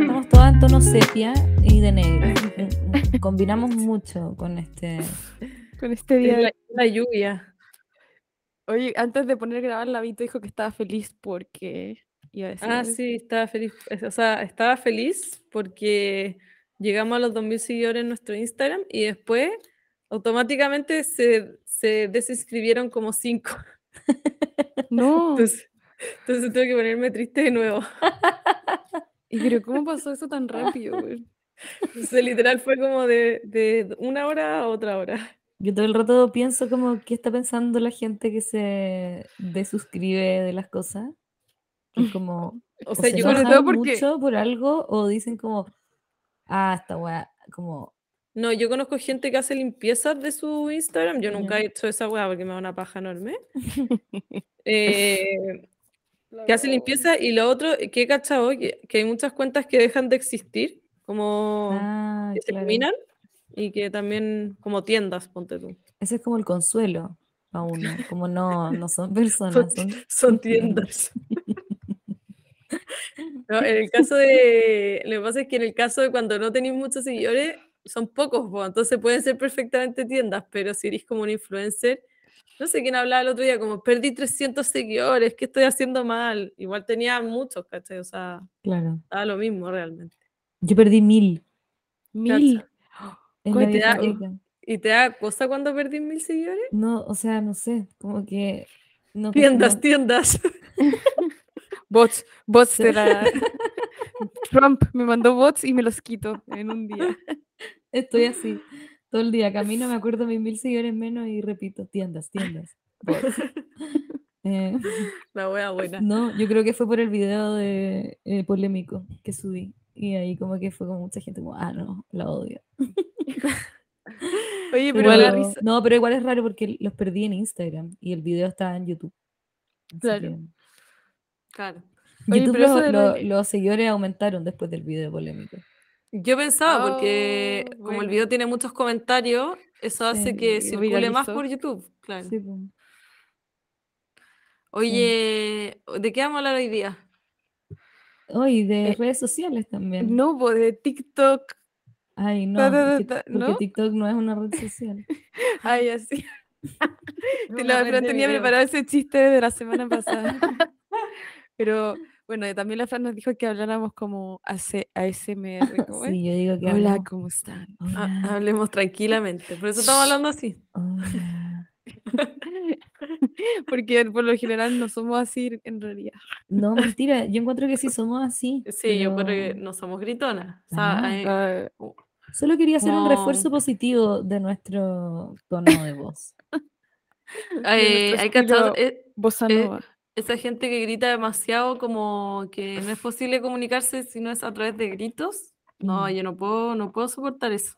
Estamos todas en tono sepia y de negro. Combinamos mucho con este. Con este día. Es la, la lluvia. Oye, antes de poner a grabar, la Vito dijo que estaba feliz porque iba a decir. Ah, algo. sí, estaba feliz. O sea, estaba feliz porque llegamos a los 2.000 seguidores en nuestro Instagram y después automáticamente se, se desinscribieron como 5. No. Entonces, entonces tuve que ponerme triste de nuevo. ¿Y pero cómo pasó eso tan rápido, güey? Entonces, literal fue como de, de una hora a otra hora. Yo todo el rato pienso como qué está pensando la gente que se desuscribe de las cosas. Como. O o sea, se yo sobre todo porque- mucho por algo o dicen como. Ah, esta weá. Como. No, yo conozco gente que hace limpiezas de su Instagram. Yo nunca he hecho esa weá porque me da una paja enorme. Eh, que hace limpieza y lo otro que he cachado que, que hay muchas cuentas que dejan de existir, como Ah, que se claro. eliminan y que también como tiendas, ponte tú. Ese es como el consuelo a uno. Como no, no son personas, son. Son tiendas. No, en el caso de, lo que pasa es que en el caso de cuando no tenéis muchos seguidores, son pocos, po, entonces pueden ser perfectamente tiendas, pero si eres como un influencer, no sé quién hablaba el otro día, como perdí 300 seguidores, ¿qué estoy haciendo mal? Igual tenía muchos, ¿cachai? O sea, Claro. daba lo mismo realmente. Yo perdí mil. Mil. ¿Y te da cosa cuando perdí mil seguidores? No, o sea, no sé. Como que. No, Tiendas, no- tiendas. Bots, bots de la... Trump me mandó bots y me los quito en un día. Estoy así. Todo el día camino, me acuerdo mis mil seguidores menos y repito, tiendas, tiendas. bots. Eh, La wea buena. no, yo creo que fue por el video de eh, polémico que subí. Y ahí como que fue como mucha gente como, ah, no, la odio. Oye, pero risa. no, pero igual es raro porque los perdí en Instagram y el video estaba en YouTube. Así Claro. que- Claro. Oye, YouTube lo- de lo lo- los seguidores aumentaron después del video polémico. Yo pensaba, porque Oh, como el video tiene muchos comentarios, eso hace Sí, que circule más por YouTube, claro. Sí. Oye, ¿de qué vamos a hablar hoy día? Hoy de Eh, redes sociales también. No, pues de TikTok. Ay, no, porque ¿no? TikTok no es una red social. Ay, así. Te de tenía video. preparado ese chiste de la semana pasada. Pero bueno, también la Fran nos dijo que habláramos como ASMR. ¿cómo? Sí, yo digo que Hola, hablamos, ¿cómo están? Ha- hablemos tranquilamente, por eso estamos hablando así. hola. Porque por lo general no somos así en realidad. No, mentira, yo encuentro que sí somos así. Sí, yo creo que no somos gritonas. O sea, eh, Solo quería hacer un refuerzo positivo de nuestro tono de voz. hay cachado estilo eh, eh. Esa gente que grita demasiado como que no es posible comunicarse si no es a través de gritos. No, Mm. yo no puedo, no puedo soportar eso.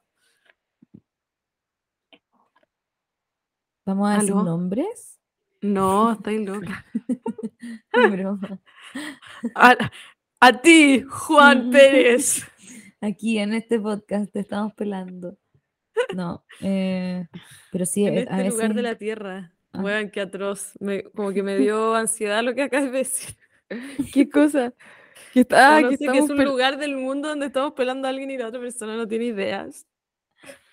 ¿Vamos a decir ¿Aló? nombres? No, estáis loca. Broma. A, a ti, Juan. Pérez. Aquí en este podcast te estamos pelando. No, eh, pero sí, En eh, a este lugar de la tierra. Ah. Weón, qué atroz. Me- como que me dio ansiedad lo que acabas de decir. ¿Qué cosa? Que está, Ah, ah, no que sé, que es un lugar del mundo donde estamos pelando a alguien y la otra persona no tiene ideas.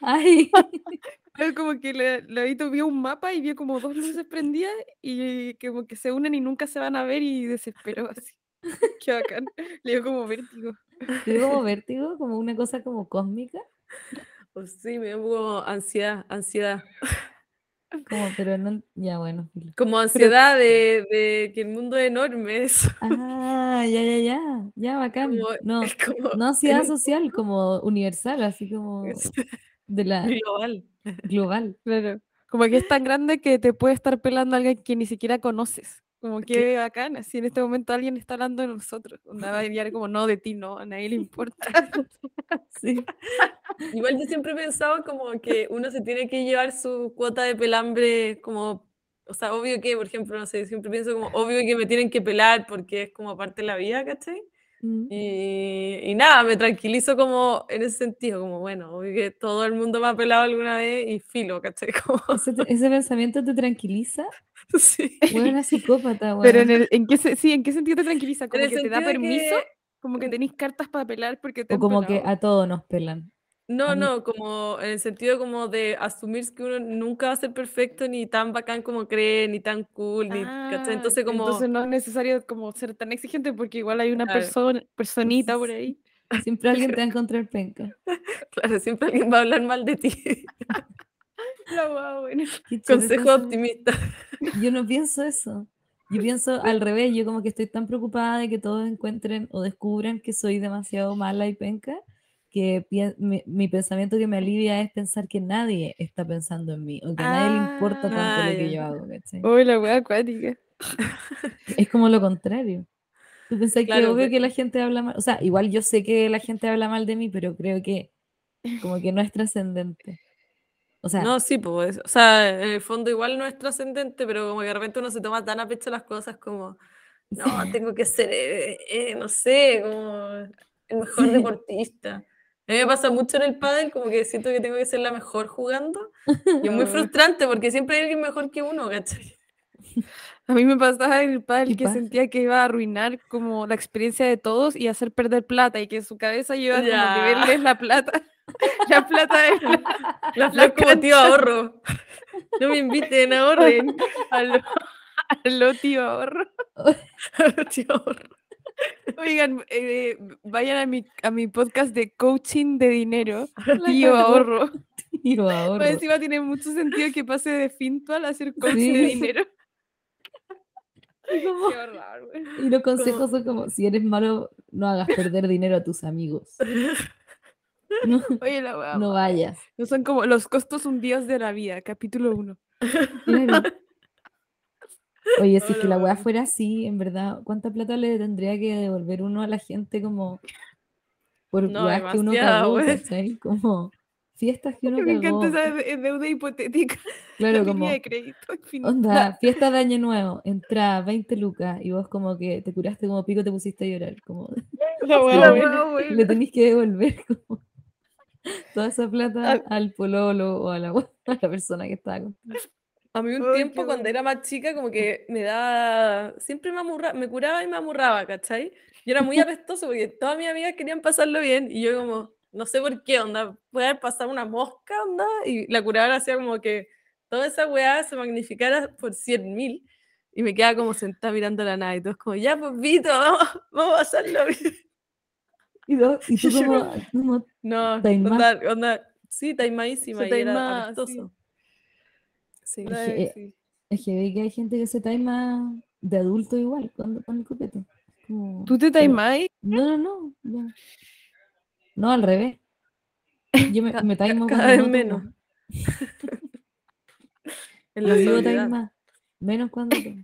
Ay, Fue como que le, Leito vio un mapa y vio como dos luces prendidas y como que se unen y nunca se van a ver y desesperó así. Qué bacán. Le dio como vértigo. te dio como vértigo, como una cosa como cósmica, O sí, me dio como ansiedad, ansiedad. Como, pero no, ya bueno. Como ansiedad de, de que el mundo es enorme. Eso. Ah, ya, ya, ya, ya, bacán. Como, No, como no ansiedad social, como universal, así como de la global. global. Claro. Como que es tan grande que te puede estar pelando alguien que ni siquiera conoces. Como que bacán, así en este momento alguien está hablando de nosotros. Onda va a enviar como no de ti, no, a nadie le importa. Sí. Igual yo siempre he pensado como que uno se tiene que llevar su cuota de pelambre como, o sea, obvio que, por ejemplo, no sé, siempre pienso como, obvio que me tienen que pelar porque es como parte de la vida, ¿cachai? Mm. Y, y nada, me tranquilizo como en ese sentido, como bueno, que todo el mundo me ha pelado alguna vez y filo, ¿cachai? Como, Ese, pensamiento te tranquiliza. sí. Buena psicópata, weón. Pero en, el- ¿en qué, sí, ¿en qué sentido te tranquiliza? ¿Como que te da permiso? que- Como que tenéis cartas para pelar porque te O como que a todos nos pelan. No, no, como en el sentido como de asumir que uno nunca va a ser perfecto, ni tan bacán como cree, ni tan cool, ni, ¿cachai? Ah, Entonces como, entonces no es necesario como ser tan exigente porque igual hay una Claro. persona, personita por ahí. Siempre alguien te va a encontrar penca. claro, siempre alguien va a hablar mal de ti. Guau, bueno. Consejo optimista. Yo no pienso eso. Yo pienso al revés, yo como que estoy tan preocupada de que todos encuentren o descubran que soy demasiado mala y penca, que mi, mi pensamiento que me alivia es pensar que nadie está pensando en mí, o que a nadie le importa tanto Ah, lo que yo hago, ¿cachai? Uy, la wea acuática. Es como lo contrario. Tú pensás que Claro, obvio pe- que la gente habla mal, o sea, igual yo sé que la gente habla mal de mí, pero creo que como que no es trascendente. O sea, No, sí, pues, o sea, en el fondo igual no es trascendente, pero como que de repente uno se toma tan a pecho las cosas como, no, tengo que ser, eh, eh, no sé, como el mejor deportista. A mí me pasa mucho en el pádel, como que siento que tengo que ser la mejor jugando, y es muy frustrante porque siempre hay alguien mejor que uno, ¿cachai? A mí me pasaba en el ¿Qué pádel que pasa? sentía que iba a arruinar como la experiencia de todos y hacer perder plata y que en su cabeza iba verles la plata. La plata de la, La flor como tío ahorro. No me inviten, ahorren. a lo, a lo tío ahorro. tío ahorro. Oigan, eh, vayan a mi, a mi podcast de coaching de dinero, tío ahorro. tiro ahorro. Pues encima tiene mucho sentido que pase de Fintual a hacer coaching de dinero. Como- Qué horror. Y los consejos son como, si eres malo, no hagas perder dinero a tus amigos. No, Oye, la no vayas. No son como los costos hundidos de la vida, capítulo 1. Claro. Oye, si es que la weá fuera así, en verdad, ¿cuánta plata le tendría que devolver uno a la gente como por No, weas que uno cagó. Como fiestas que uno Me encanta cagó. esa de- deuda hipotética. Claro, la como, de crédito onda, fiesta de año nuevo, entrada 20 lucas, y vos como que te curaste como pico, te pusiste a llorar, como La wea la wea le tenés que devolver como toda esa plata Ah. al pololo o a la, a la persona que estaba con A mí un Ay, tiempo cuando bueno. era más chica como que me daba, siempre me amurraba, me curaba y me amurraba, ¿cachai? Yo era muy apestoso porque todas mis amigas querían pasarlo bien y yo como, no sé por qué, onda, puede haber pasado una mosca, onda, y la curadora hacía como que toda esa weá se magnificara por 100 mil y me quedaba como sentada mirando la nada y todos como, ya pues Vito, vamos, vamos a pasarlo bien. Y, do- y tú como, No, onda, onda, sí, taimadísima y era taimá, sí. Sí. Es que, eh, Sí. Es que ve que hay gente que se taima de adulto igual cuando con el copete. Como- ¿Tú te taimáis? No, no, no. No, No, al revés. Yo me, me taimo cada vez no menos. En No soledad. taima, menos cuando tomo.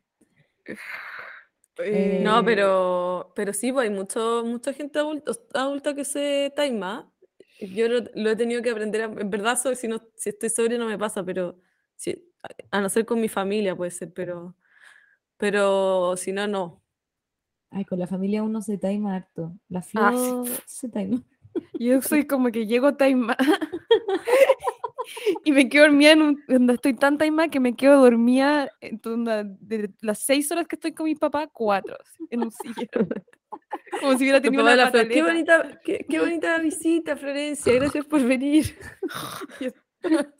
Eh, No, pero, pero sí, pues hay mucho, mucha gente adulta, adulta que se taima. Yo lo, lo he tenido que aprender, a- en verdad, si, no, si estoy sobria no me pasa, pero si- a, no ser con mi familia puede ser, pero, pero si no, no. Ay, con la familia uno se taima harto. La Ah, flor sí. se taima. Yo soy como que llego taimada y me quedo dormida en un, donde estoy tan taimada que me quedo dormida en onda, de las seis horas que estoy con mi papá, cuatro, en un sillón. Como si hubiera tenido una la Flor, qué bonita, qué, qué bonita visita, Florencia, gracias por venir.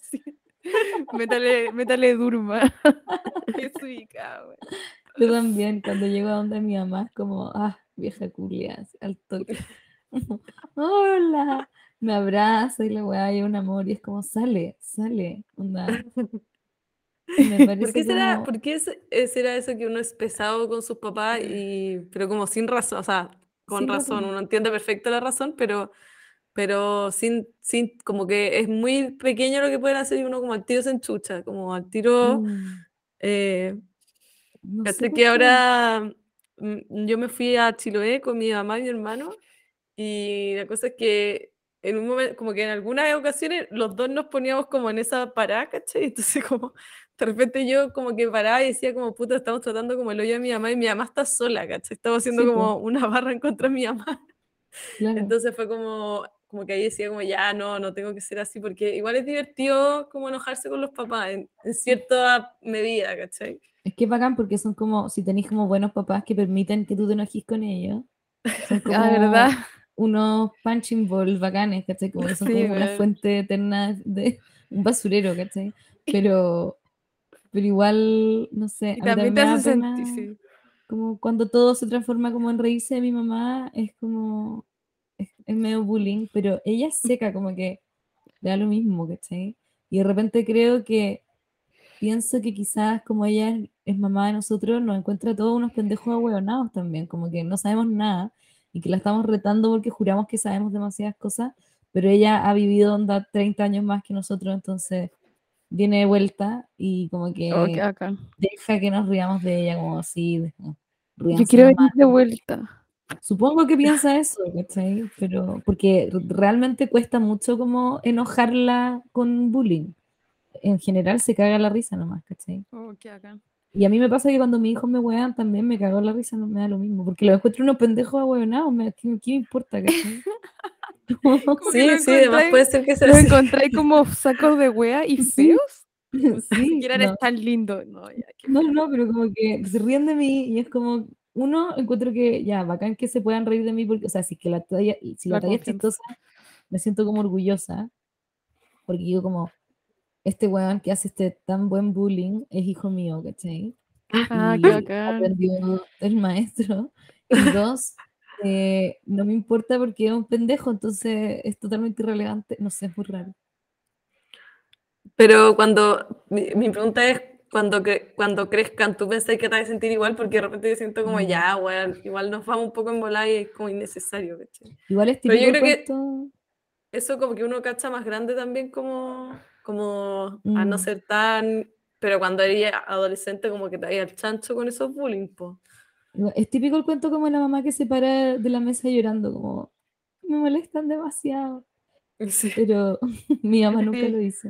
Sí. Métale, métale durma. Qué suica, güey. Yo también, cuando llego a donde mi mamá, es como, ah, vieja culia, al toque. Hola, me abraza y la weá, y un amor, y es como, sale, sale, onda. Y me parece ¿Por qué será, como- por qué es- será eso que uno es pesado con sus papás y pero como sin razón, o sea, con Sin razón, razón. uno entiende perfecto la razón, pero pero sin, sin como que es muy pequeño lo que pueden hacer y uno como al tiro se enchucha, como al tiro Mm, eh, no sé que ahora mm, yo me fui a Chiloé con mi mamá y mi hermano y la cosa es que en un momento, como que en algunas ocasiones los dos nos poníamos como en esa parada, ¿cachai? Entonces como de repente yo como que paraba y decía como, puta, estamos tratando como el hoyo de mi mamá y mi mamá está sola, ¿cachai? Estamos haciendo Sí, como una barra en contra de mi mamá. Claro. Entonces fue como, como que ahí decía como, ya, no, no tengo que ser así, porque igual es divertido como enojarse con los papás en, en cierta medida, ¿cachai? Es que es bacán porque son como, si tenéis como buenos papás que permiten que tú te enojes con ellos, son como Ah, ¿verdad? unos punching balls bacanes, ¿cachai? Como que son Sí, como una fuente eterna de un basurero, ¿cachai? Pero, pero igual, no sé, Y también te hace sentir, sí. como cuando todo se transforma como en reírse de mi mamá, es como, es, es medio bullying, pero ella es seca, como que le da lo mismo, ¿cachai? Y de repente creo que pienso que quizás como ella es, es mamá de nosotros, nos encuentra todos unos pendejos ahueonados también, como que no sabemos nada y que la estamos retando porque juramos que sabemos demasiadas cosas, pero ella ha vivido onda 30 años más que nosotros, entonces viene de vuelta y como que Oh, qué bacán. deja que nos riamos de ella como así. Yo quiero venir de vuelta. Supongo que piensa eso, ¿cachai? Pero porque realmente cuesta mucho como enojarla con bullying. En general se caga la risa nomás, ¿cachai? Oh, qué bacán. Y a mí me pasa que cuando mis hijos me huean también me cago en la risa, no me da lo mismo. Porque los encuentro unos pendejos ahueonados, me, ¿qué, qué me importa, cachai? Sí, sí, además puede ser que sea Los encontré como sacos de wea y Sí. feos. sí, Que eres no. tan lindo. No, ya, No, no, pero como que se ríen de mí y es como, uno, encuentro que ya, bacán que se puedan reír de mí, porque, o sea, si, que la talla, si la La talla es chistosa, me siento como orgullosa, porque digo como, este weón que hace este tan buen bullying es hijo mío, ¿cachai? Ah, Y qué bacán. aprendió del maestro. Y dos, eh, no me importa porque es un pendejo, entonces es totalmente irrelevante, no sé, es muy raro. Pero cuando, mi, mi pregunta es, cuando, cre- cuando crezcan, ¿tú pensás que te vas a sentir igual? Porque de repente yo siento como, Mm. ya, igual nos vamos un poco en volar y es como innecesario, ¿cachai? Igual es Pero yo creo que- cuento- Eso como que uno cacha más grande también como, como a no Mm. ser tan... Pero cuando eres adolescente como que te vaya al chancho con esos bullying, po. Es típico el cuento como la mamá que se para de la mesa llorando, como me molestan demasiado. Sí. Pero mi mamá nunca lo hizo.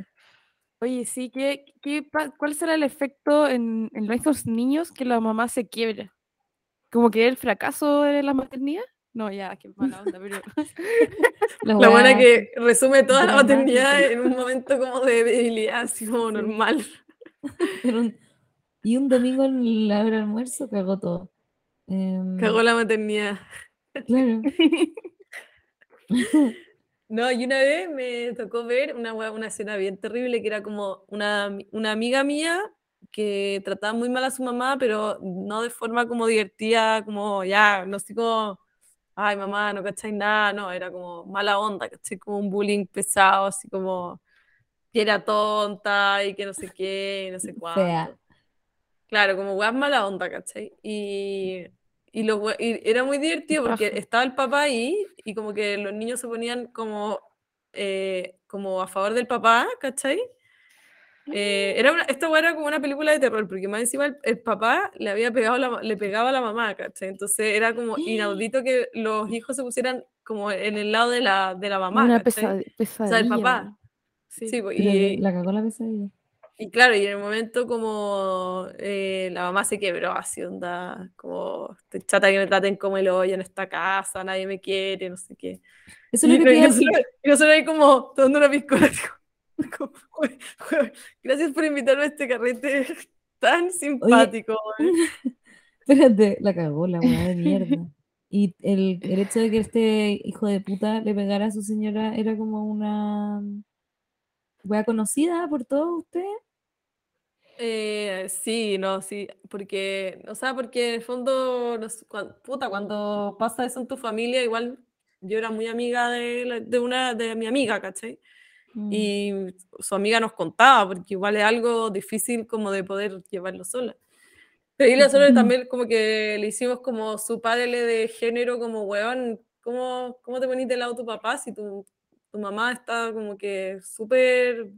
Oye, sí, ¿qué, qué, ¿cuál será el efecto en, en estos niños que la mamá se quiebra? ¿Como que el fracaso de la maternidad? No, ya, qué mala onda, pero... La buena que resume toda la maternidad en un momento como de debilidad, así como normal. Pero un- y un domingo en la hora de almuerzo cagó todo. Em, Cagó la maternidad. Claro. No, y una vez me tocó ver una, una escena bien terrible que era como una, una amiga mía que trataba muy mal a su mamá, pero no de forma como divertida, como ya, no sé como, ay mamá, no cacháis nada, no, era como mala onda, ¿cachai? Como un bullying pesado, así como que era tonta y que no sé qué, y no sé cuánto. Fea. Claro, como weas mala onda, ¿cachai? Y, y, we- y era muy divertido porque estaba el papá ahí y como que los niños se ponían como, eh, como a favor del papá, ¿cachai? Eh, era una, wea era como una película de terror, porque más encima el, el papá le había pegado la, le pegaba a la mamá, ¿cachai? Entonces era como inaudito que los hijos se pusieran como en el lado de la, de la mamá, Una pesad- pesadilla. papá. Sí. Sí, y, la cagó la pesadilla. Y claro, y en el momento como eh, la mamá se quebró, así onda, como estoy chata que me traten como el hoyo en esta casa, nadie me quiere, no sé qué. Eso Y, es lo que te y nosotros, y nosotros ahí como tomando una piscola, como, "Jue- jue- gracias por invitarme a este carrete tan simpático. weón". Espérate, la cagó la weá de mierda. Y el, el hecho de que este hijo de puta le pegara a su señora era como una weá conocida por todos ustedes. Eh, sí, no, sí, porque, o sea, porque en el fondo, no sé, cuan- puta, cuando pasa eso en tu familia, igual yo era muy amiga de, la- de una, de mi amiga, ¿cachai? Mm. y su amiga nos contaba, porque igual es algo difícil como de poder llevarlo sola. Pero ahí nosotros Ujú. también como que le hicimos como su padre de género, como, weón, ¿cómo, cómo te ponís del lado tu papá si tu, tu mamá está como que súper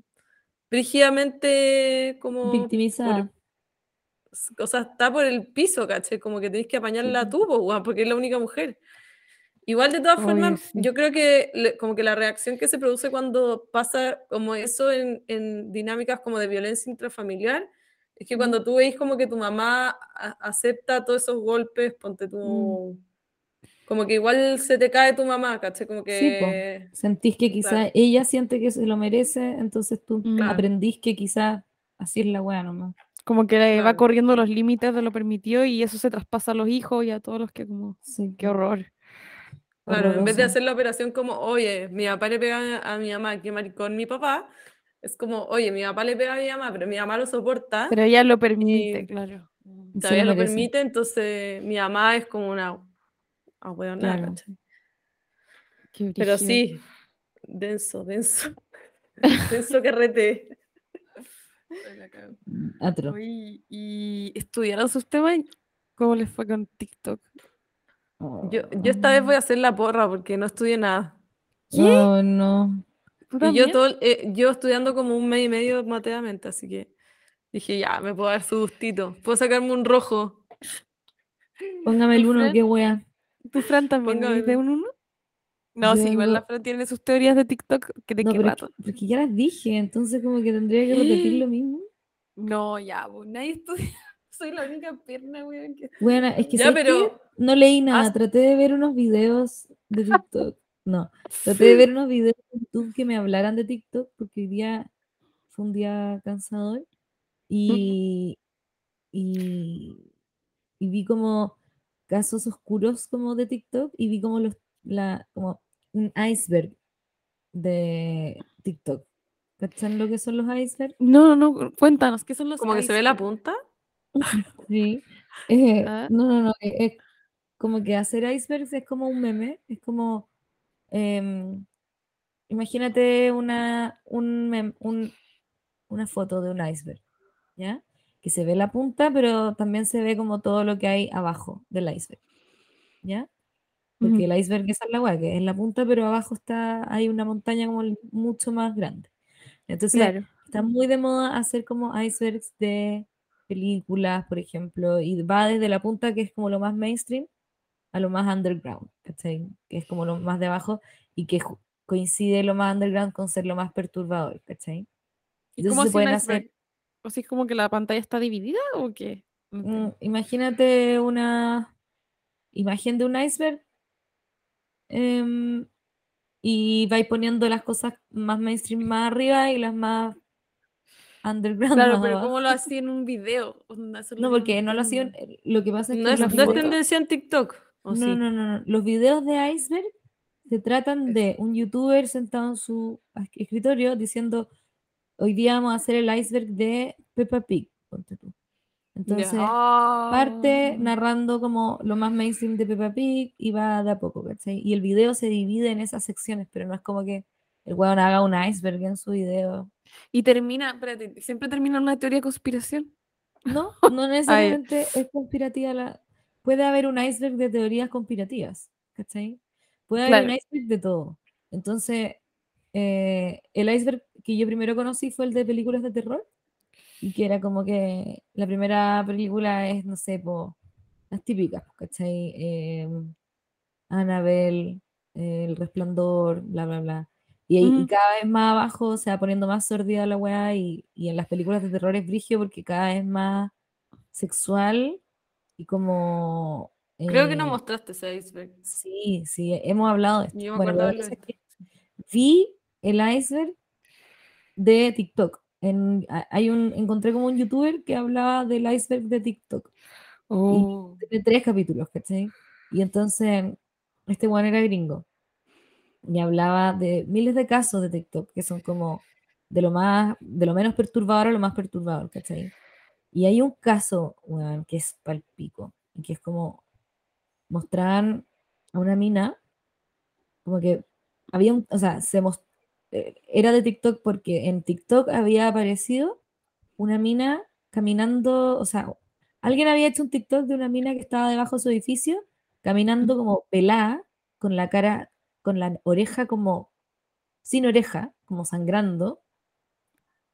brígidamente como... por- Victimizada. o sea, está por el piso, ¿cachai? Como que tenés que apañarla Ujú. tú, po, porque es la única mujer. Igual de todas formas, sí. yo creo que le- como que la reacción que se produce cuando pasa como eso en, en dinámicas como de violencia intrafamiliar, es que cuando tú veis como que tu mamá a- acepta todos esos golpes, ponte tú, como que igual se te cae tu mamá, ¿cachai? Como Sí, po. que... Sentís que quizá Claro. ella siente que se lo merece, entonces tú. Claro. aprendís que quizá así es la weá nomás. Como que va Claro. corriendo los límites de lo permitido y eso se traspasa a los hijos y a todos los que como... Sí, Qué horror. Claro, en vez de hacer la operación como, oye, mi papá le pega a mi mamá, qué maricón mi papá, es como, oye, mi papá le pega a mi mamá, pero mi mamá lo soporta, Pero ella lo permite, Y- claro. Todavía lo permite, entonces mi mamá es como una ahueonada, Claro. ¿cachai? Qué Pero sí, denso, denso. denso carrete. Atro. ¿y estudiaron sus temas? ¿Cómo les fue con TikTok? Yo, yo esta vez voy a hacer la porra porque no estudié nada. ¿Qué? Oh, no. ¿Tú Y yo, también? todo, el- eh, yo estudiando como un mes y medio mateamente, así que dije, ya, me puedo dar su gustito. Puedo sacarme un rojo. Póngame el ¿Tu uno, qué wea. ¿Tu Fran también es de un uno? No, Yo sí, igual la Fran tiene sus teorías de TikTok. que ¿De No, qué rato? que- porque ya las dije, entonces como que tendría que repetir lo mismo. No, ya, pues nadie estudia. Soy la única pierna, weón. Que... Bueno, es que no leí nada, traté de ver unos videos de TikTok. No, traté de ver unos videos de YouTube que me hablaran de TikTok porque hoy día fue un día cansador y, y, y vi como casos oscuros como de TikTok y vi como los la como un iceberg de TikTok. ¿Cachan lo que son los icebergs? No, no, no, cuéntanos, ¿qué son los como que se ve la punta. Sí. Eh, Ah. no, no, no. eh, Es como que hacer icebergs es como un meme. Es como. em, imagínate una, un mem- un- una foto de un iceberg. ¿Ya? Que se ve la punta, pero también se ve como todo lo que hay abajo del iceberg. ¿Ya? Porque el iceberg es la weá, que es la punta, pero abajo está, hay una montaña como mucho más grande. Entonces, Claro. está muy de moda hacer como icebergs de películas, por ejemplo, y va desde la punta, que es como lo más mainstream, a lo más underground, ¿cachai? Que es como lo más de abajo y que coincide lo más underground con ser lo más perturbador, ¿cachai? ¿Y Entonces cómo se pueden hacer, ¿O si es como que la pantalla está dividida o qué? No mm, imagínate una imagen de un iceberg em, y vais poniendo las cosas más mainstream más arriba y las más underground Claro, más pero abajo. ¿cómo lo hacía en un video? Es No, porque no lo entiendo. lo que pasa es No que es, las no es tendencia en TikTok. ¿o No, sí? no, no, no. Los videos de Iceberg se tratan de un youtuber sentado en su escritorio diciendo, hoy día vamos a hacer el iceberg de Peppa Pig. ponte tú". Entonces, parte Ah. narrando como lo más mainstream de Peppa Pig y va de a poco, ¿cachai? Y el video se divide en esas secciones, pero no es como que el weón haga un iceberg en su video. Y termina, espérate, siempre termina una teoría de conspiración. No, no necesariamente es conspirativa la... Puede haber un iceberg de teorías conspirativas, ¿cachai? Puede haber un Claro. iceberg de todo. Entonces, eh, el iceberg que yo primero conocí fue el de películas de terror, y que era como que la primera película es, no sé, po, las típicas, ¿cachai? Em, Annabelle, eh, El Resplandor, bla, bla, bla. Y, ahí- y cada vez más abajo se va poniendo más sordida la weá y, y en las películas de terror es brigio porque cada vez más sexual y como... Creo que no eh, mostraste ese iceberg. Sí, sí, hemos hablado de esto. Yo me Bueno, acuerdo la haberlo cosa es visto. que vi el iceberg de TikTok. En, hay un, encontré como un youtuber que hablaba del iceberg de TikTok. Oh. de tres capítulos, ¿cachai? Y entonces, este one era gringo. Y hablaba de miles de casos de TikTok que son como de lo más, de lo menos perturbador a lo más perturbador, ¿cachai? Y hay un caso, weón, que es palpico, y que es como mostraban a una mina, como que había un, o sea, se mos- eh, era de TikTok porque en TikTok había aparecido una mina caminando, o sea, alguien había hecho un TikTok de una mina que estaba debajo de su edificio, caminando como pelada, con la cara, con la oreja como sin oreja, como sangrando,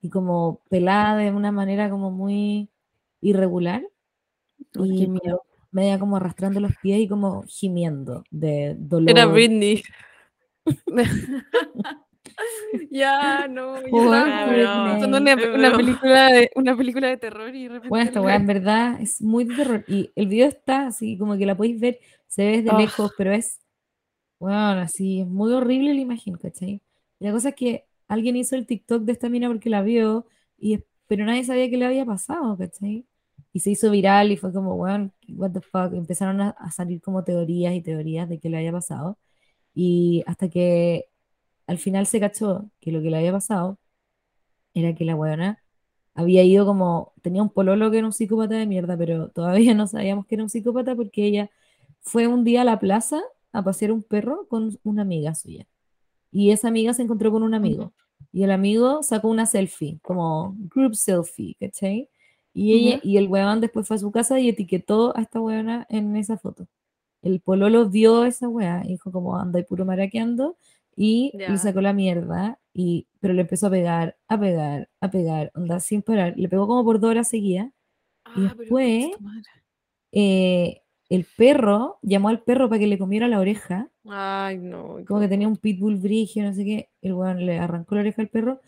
y como pelada de una manera como muy irregular. Uy, Y los media como arrastrando los pies y como gimiendo de dolor. Era Britney. ya, no. Britney. broma. Son una, una película de, una película de terror y Bueno, esta weá en verdad es muy de terror. Y el video está así, como que la podéis ver, se ve desde lejos, pero es, bueno, así, es muy horrible la imagen, ¿cachai? Y la cosa es que alguien hizo el TikTok de esta mina porque la vio, y, pero nadie sabía qué le había pasado, ¿cachai? Y se hizo viral y fue como, bueno, what the fuck. Empezaron a, a salir como teorías y teorías de qué le había pasado. Y hasta que al final se cachó que lo que le había pasado era que la weona había ido como, tenía un pololo que era un psicópata de mierda, pero todavía no sabíamos que era un psicópata porque ella fue un día a la plaza a pasear un perro con una amiga suya. Y esa amiga se encontró con un amigo. Y el amigo sacó una selfie, como group selfie, ¿cachai? Y, ella, y el weón después fue a su casa y etiquetó a esta weona en esa foto. El pololo vio esa weá y dijo como anda y puro maraqueando y Ya. le sacó la mierda, y, pero le empezó a pegar, a pegar, a pegar, onda sin parar. Le pegó como por dos horas seguidas. y Ah, pero después-. Eh, el perro llamó al perro para que le comiera la oreja, Ay, no. como que tenía un pitbull brigio, no sé qué. El weón le arrancó la oreja al perro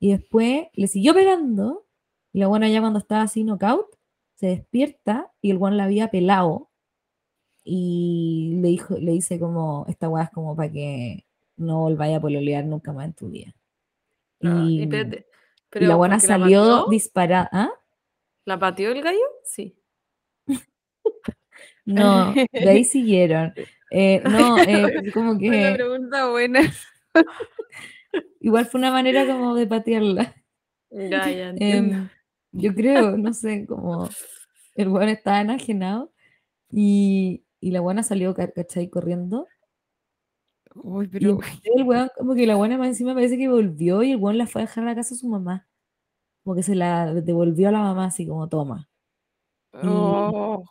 y después le siguió pegando. Y la buena ya cuando estaba así knockout, se despierta y el weón la había pelado. Y le dijo, le dice como, esta weá es como para que no volváis a pololear nunca más en tu vida. Ah, y, y espérate, y pero la buena la salió disparada. ¿Ah? ¿La pateó el gallo? Sí. No, de ahí siguieron. Eh, no, eh, como Fue una que pregunta buena. igual fue una manera como de patearla. Ya, ya entiendo. Em, yo creo, no sé, como el weón estaba enajenado y, y la buena salió, ca- ¿cachai? Corriendo. Uy, Y pero el weón, como que la buena más encima parece que volvió y el weón la fue a dejar a la casa de su mamá. Como que se la devolvió a la mamá así como, toma. y- Oh,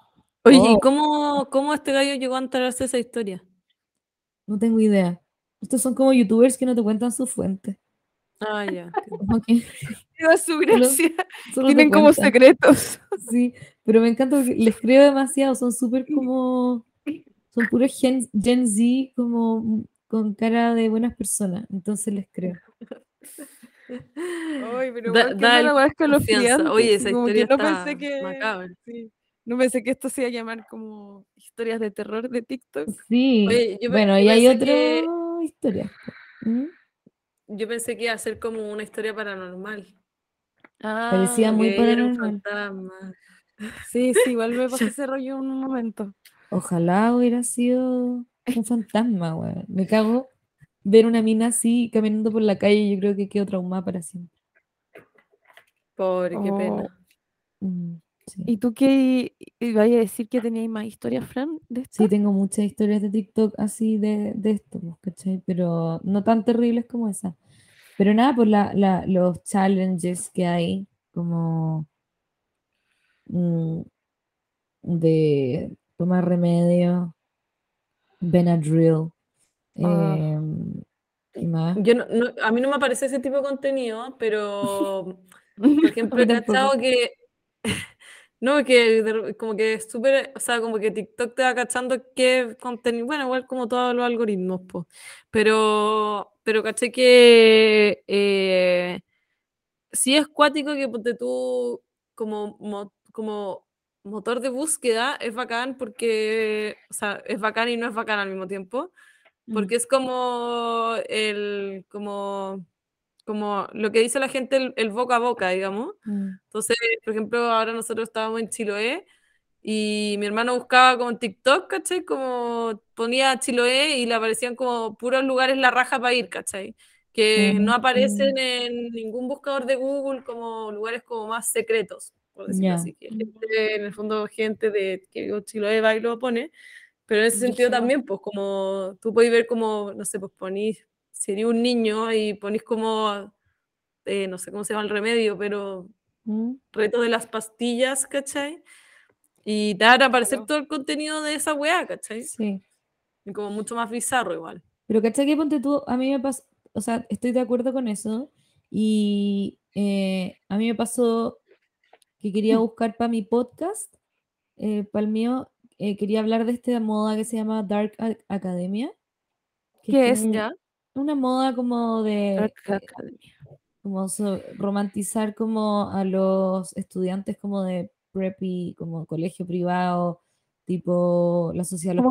Oye, Oh. ¿y cómo, cómo este gallo llegó a enterarse de esa historia? No tengo idea. Estos son como youtubers que no te cuentan su fuente. Ah, ya. su gracia. solo Tienen como secretos. Sí, pero me encanta porque les creo demasiado, son súper como, son puros gen, Gen Z como con cara de buenas personas, entonces les creo. Ay, pero Da- da no la confianza. Oye, esa como que historia no está pensé que macabra. sí, no pensé que esto se iba a llamar como historias de terror de TikTok. Sí, Oye, yo pe- bueno, y hay otra que- historia. ¿Mm? Yo pensé que iba a ser como una historia paranormal. Parecía Ah, muy era un paranormal. fantasma. sí, sí, igual me pasó ese rollo en un momento. Ojalá hubiera sido un fantasma, weón. Me cago ver una mina así caminando por la calle, yo creo que quedo traumada para siempre. Pobre, qué Oh. pena. Mm, sí. ¿Y tú qué ibas a decir que tenías más historias, Fran, de esto? Sí, tengo muchas historias de TikTok así de, de esto, pues, ¿cachai? Pero no tan terribles como esa. Pero nada, pues la, la- los challenges que hay, como mm, de tomar remedio, Benadryl, Ah. em. Yo no, no- a mí no me aparece ese tipo de contenido, pero por ejemplo, he cachado que no, que como que es súper, o sea, como que TikTok te va cachando qué contenido, bueno, igual como todos los algoritmos, pues, pero, pero caché que eh, sí es cuático que ponte tú como, mo- como motor de búsqueda es bacán porque, o sea, es bacán y no es bacán al mismo tiempo, Mm, porque es como el, como, como lo que dice la gente, el, el boca a boca, digamos. mm, Entonces, por ejemplo, ahora nosotros estábamos en Chiloé y mi hermano buscaba como en TikTok, ¿cachai? Como ponía Chiloé y le aparecían como puros lugares la raja para ir, ¿cachai? Que no aparecen en ningún buscador de Google como lugares como más secretos, por decirlo Ya. así. Que gente, en el fondo, gente de que Chiloé va y lo pone. Pero en ese sentido también, pues como tú podés ver como, no sé, pues ponís, sería un niño y ponís como, eh, no sé cómo se llama el remedio, pero mm, reto de las pastillas, ¿cachai? Y te van a aparecer Claro. todo el contenido de esa weá, ¿cachai? Sí. Y como mucho más bizarro igual. Pero ¿cachai que ponte tú? A mí me pasó, o sea, estoy de acuerdo con eso. Y eh, a mí me pasó que quería buscar para mi podcast, para el mío, eh, quería hablar de esta moda que se llama Dark Academia. que ¿Qué es? ¿Ya? Una moda como de Dark eh, Academia. como so- romantizar como a los estudiantes como de preppy, como colegio privado, tipo la sociedad de los.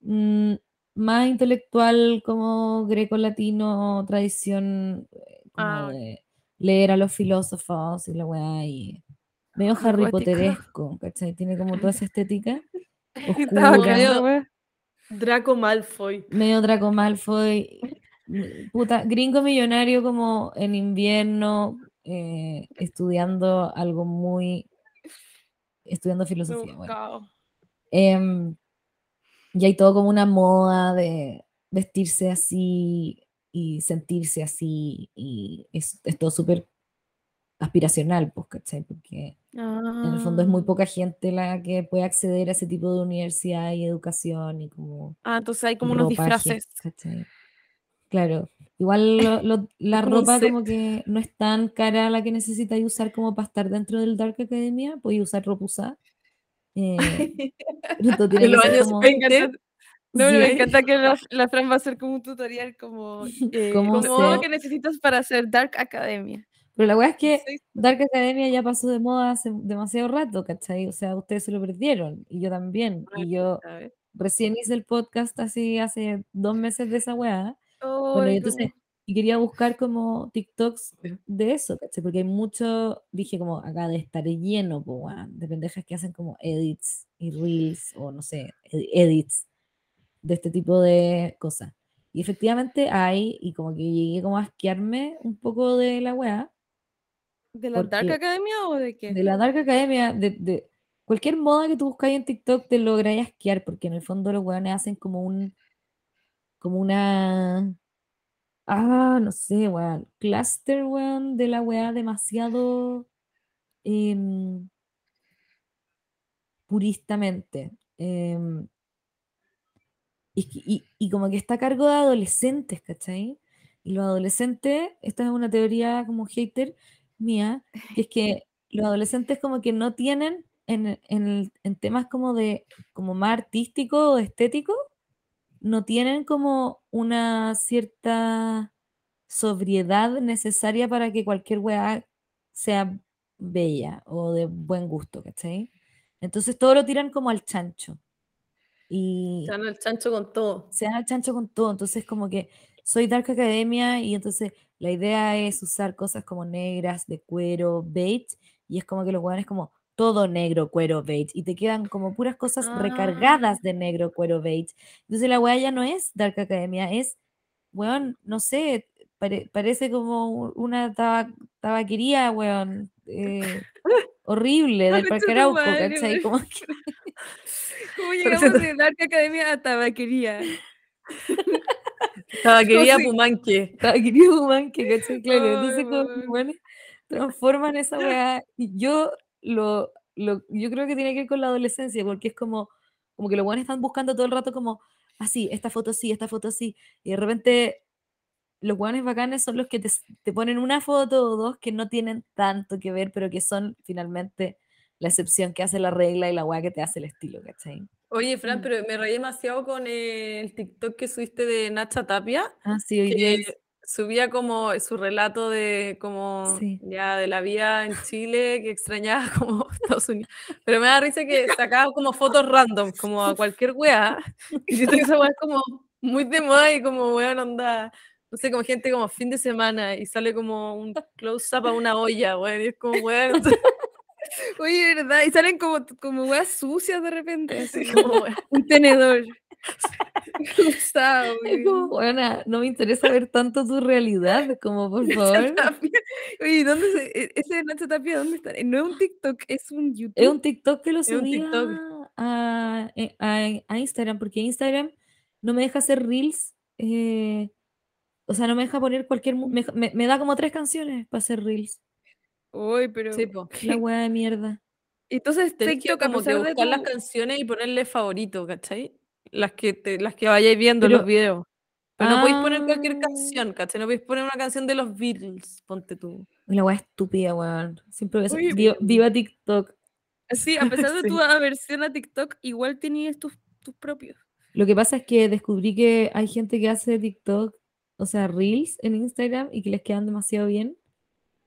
Mm, más intelectual como greco-latino, tradición eh, como Ah, de leer a los filósofos y la weá y medio Harry. Potteresco, ¿cachai? Tiene como toda esa estética oscura, Medio-. Draco Malfoy. medio Draco Malfoy, mm, puta, gringo millonario como en invierno, eh, estudiando algo muy, estudiando filosofía, bueno. Em, y hay todo como una moda de vestirse así y sentirse así, y es, es todo súper aspiracional, pues, ¿cachai? Porque en el fondo es muy Ah. poca gente la que puede acceder a ese tipo de universidad y educación y como Ah, entonces hay como unos disfraces. ¿cachai? Claro, igual lo- lo- la ropa como que no es tan cara la que necesitáis usar como para estar dentro del Dark Academia, podéis usar ropa usada. eh, En los años como- 20. No, pero me encanta que la, la Fran va a hacer como un tutorial como, eh, ¿Cómo como lo que necesitas para hacer Dark Academia. Pero la weá es que Dark Academia ya pasó de moda hace demasiado rato, ¿cachai? O sea, ustedes se lo perdieron y yo también. Y yo recién hice el podcast así hace dos meses de esa weá. Oh, Bueno, y entonces, y quería buscar como TikToks de eso, ¿cachai? Porque hay mucho, dije como acá de estar lleno, weón, de pendejas que hacen como edits y reels o no sé, ed- edits de este tipo de cosas. Y efectivamente hay, y como que llegué como a asquearme un poco de la weá, ¿De la Dark Academia o de qué? de la Dark Academia, de, de cualquier moda que tú buscáis en TikTok te lográis asquear, porque en el fondo los weones hacen como un, como una, ah, no sé, weón, cluster, weón, de la weá demasiado em, puristamente. em, y, que- y- y como que está a cargo de adolescentes, ¿cachai? Y los adolescentes, esta es una teoría como hater mía, que es que los adolescentes como que no tienen en, en el- en temas como de, como más artístico o estético, no tienen como una cierta sobriedad necesaria para que cualquier weá sea bella o de buen gusto, ¿cachai? Entonces todo lo tiran como al chancho. Y, Se dan el chancho con todo. se dan al chancho con todo. Entonces, como que soy Dark Academia y entonces la idea es usar cosas como negras, de cuero, beige, y es como que los hueones como todo negro, cuero, beige, y te quedan como puras cosas recargadas de negro, cuero, beige. Entonces la hueá ya no es Dark Academia, es, weón, no sé, pare- parece como una taba- tabaquería, weón, eh, horrible, del Parque Arauco, ¿cachai? Como que ¿Cómo llegamos de Dark Academia a tabaquería? Tabaquería sí. Pumanque. tabaquería humana, que ¿cachai? Claro, entonces como weones transforman esa weá, y yo lo, lo, yo creo que tiene que ver con la adolescencia, porque es como, como que los weones están buscando todo el rato como, así, esta foto sí, esta foto sí, y de repente los weones bacanes son los que te, te ponen una foto o dos que no tienen tanto que ver, pero que son finalmente la excepción que hace la regla y la weá que te hace el estilo, ¿cachai? Oye, Fran, Mm. pero me reí demasiado con el TikTok que subiste de Nacha Tapia, Ah, sí, hoy que es- subía como su relato de como Sí. ya de la vida en Chile que extrañaba como Estados Unidos. Pero me da risa que sacaba como fotos random, como a cualquier weá. Y siento que esa weá es como muy de moda y como weá onda, no sé, como gente como fin de semana y sale como un close-up a una olla, weá, y es como no sé, Oye, ¿verdad? Y salen como, como weas sucias de repente, así como un tenedor. Usado, es como, weona, no me interesa ver tanto tu realidad, como por favor. Oye, ¿dónde se, e- ese de Nacho Tapia, dónde está? No es un TikTok, es un YouTube. Es un TikTok que lo subí a, a- a Instagram, porque Instagram no me deja hacer reels. eh, o sea, no me deja poner cualquier. Me, me- me da como tres canciones para hacer reels. Uy, pero... Sí, po. La weá de mierda. Entonces, Tenés que TikTok, a como que pesar de buscar las canciones y ponerle favorito, ¿cachai? Las que, te, las que vayáis viendo en los videos. Pero no podéis poner cualquier Ah. canción, ¿cachai? No podéis poner una canción de los Beatles, ponte tú. La weá estúpida, weón. Siempre Viva, viva TikTok. Sí, a pesar de Sí. tu aversión a TikTok, igual tenías tus, tus propios. Lo que pasa es que descubrí que hay gente que hace TikTok, o sea, Reels en Instagram y que les quedan demasiado bien.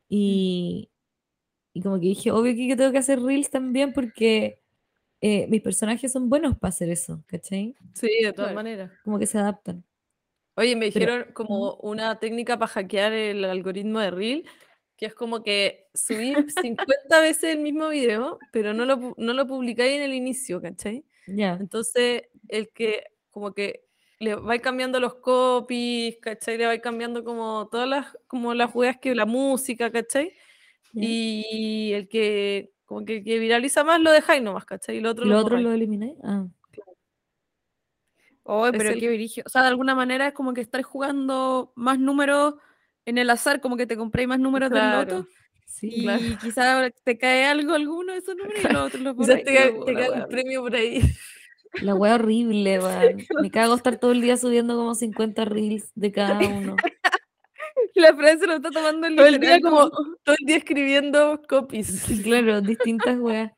Y, y como que dije, obvio que tengo que hacer Reels también porque eh, mis personajes son buenos para hacer eso, ¿cachai? Sí, de todas Claro. maneras. Como que se adaptan. Oye, me Pero- dijeron como una técnica para hackear el algoritmo de Reel, que es como que subir 50 veces el mismo video, pero no lo, no lo publicáis en el inicio, ¿cachai? Ya. Entonces, el que como que le vais cambiando los copies, ¿cachai? Le vais cambiando como todas las, como las juegas que la música, ¿cachai? ya. Y el que como que, que viraliza más lo dejáis nomás, ¿cachai? Y lo otro ¿Y lo, otro lo eliminé? Ah, Oh, pero el- qué virigio. O sea, de alguna manera es como que estar jugando más números en el azar, como que te compráis más números del Claro. loto sí. y claro. quizá te cae algo alguno de esos números y los otros los Quizás te, te cae un premio por ahí. La wea horrible, weón. Me cago estar todo el día subiendo como 50 Reels de cada uno. La Fran se lo está tomando Todo el día literal como, todo el día escribiendo copies. Sí, claro, distintas weas.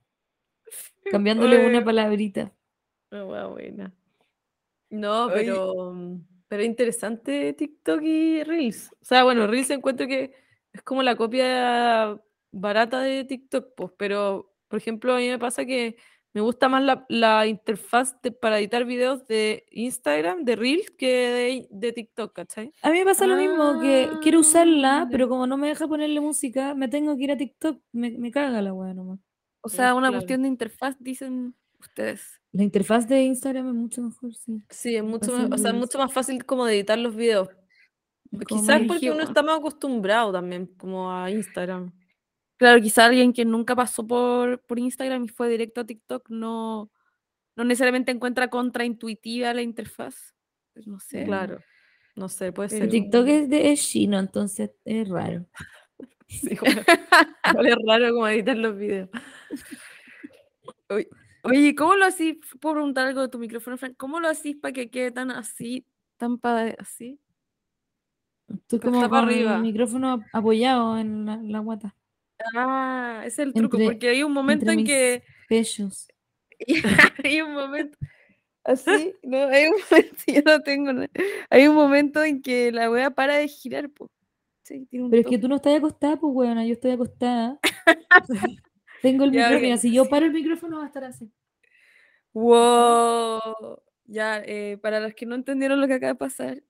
Cambiándole una palabrita. Ah, wea buena. No, pero, pero interesante TikTok y Reels. O sea, bueno, Reels encuentro que es como la copia barata de TikTok, pues, pero por ejemplo, a mí me pasa que me gusta más la, la interfaz de- para editar videos de Instagram, de Reels, que de, de TikTok, ¿cachai? A mí me pasa lo mismo, que quiero usarla, Ah, pero como no me deja ponerle música, me tengo que ir a TikTok. Me, me caga la wea nomás. O sea, una claro. cuestión de interfaz, dicen ustedes. La interfaz de Instagram es mucho mejor, sí. Sí, es mucho, más- o sea, es mucho más fácil como de editar los videos. Como Quizás porque uno está más acostumbrado también, como a Instagram. Claro, quizá alguien que nunca pasó por, por Instagram y fue directo a TikTok no, no necesariamente encuentra contraintuitiva la interfaz. Pues no sé. Claro. No sé, puede Pero- ser. TikTok es de es chino, entonces es raro. Sí, es raro como editar los videos. Oye, ¿cómo lo hacís? Puedo preguntar algo de tu micrófono, Frank. ¿Cómo lo hacís para que quede tan así, tan pa- así? Pero como está pa' con arriba. el micrófono ap- apoyado en la, la guata. Ah, es el truco, Entre- porque hay un momento en que pechos. hay un momento así, no, hay un momento, yo no tengo nada. Hay un momento en que la wea para de girar, po. Sí, Pero es que tú no estás acostada, pues weona, yo estoy acostada. Tengo el Ya, micrófono, si yo paro el micrófono va a estar así. Wow. Ya, eh, para los que no entendieron lo que acaba de pasar,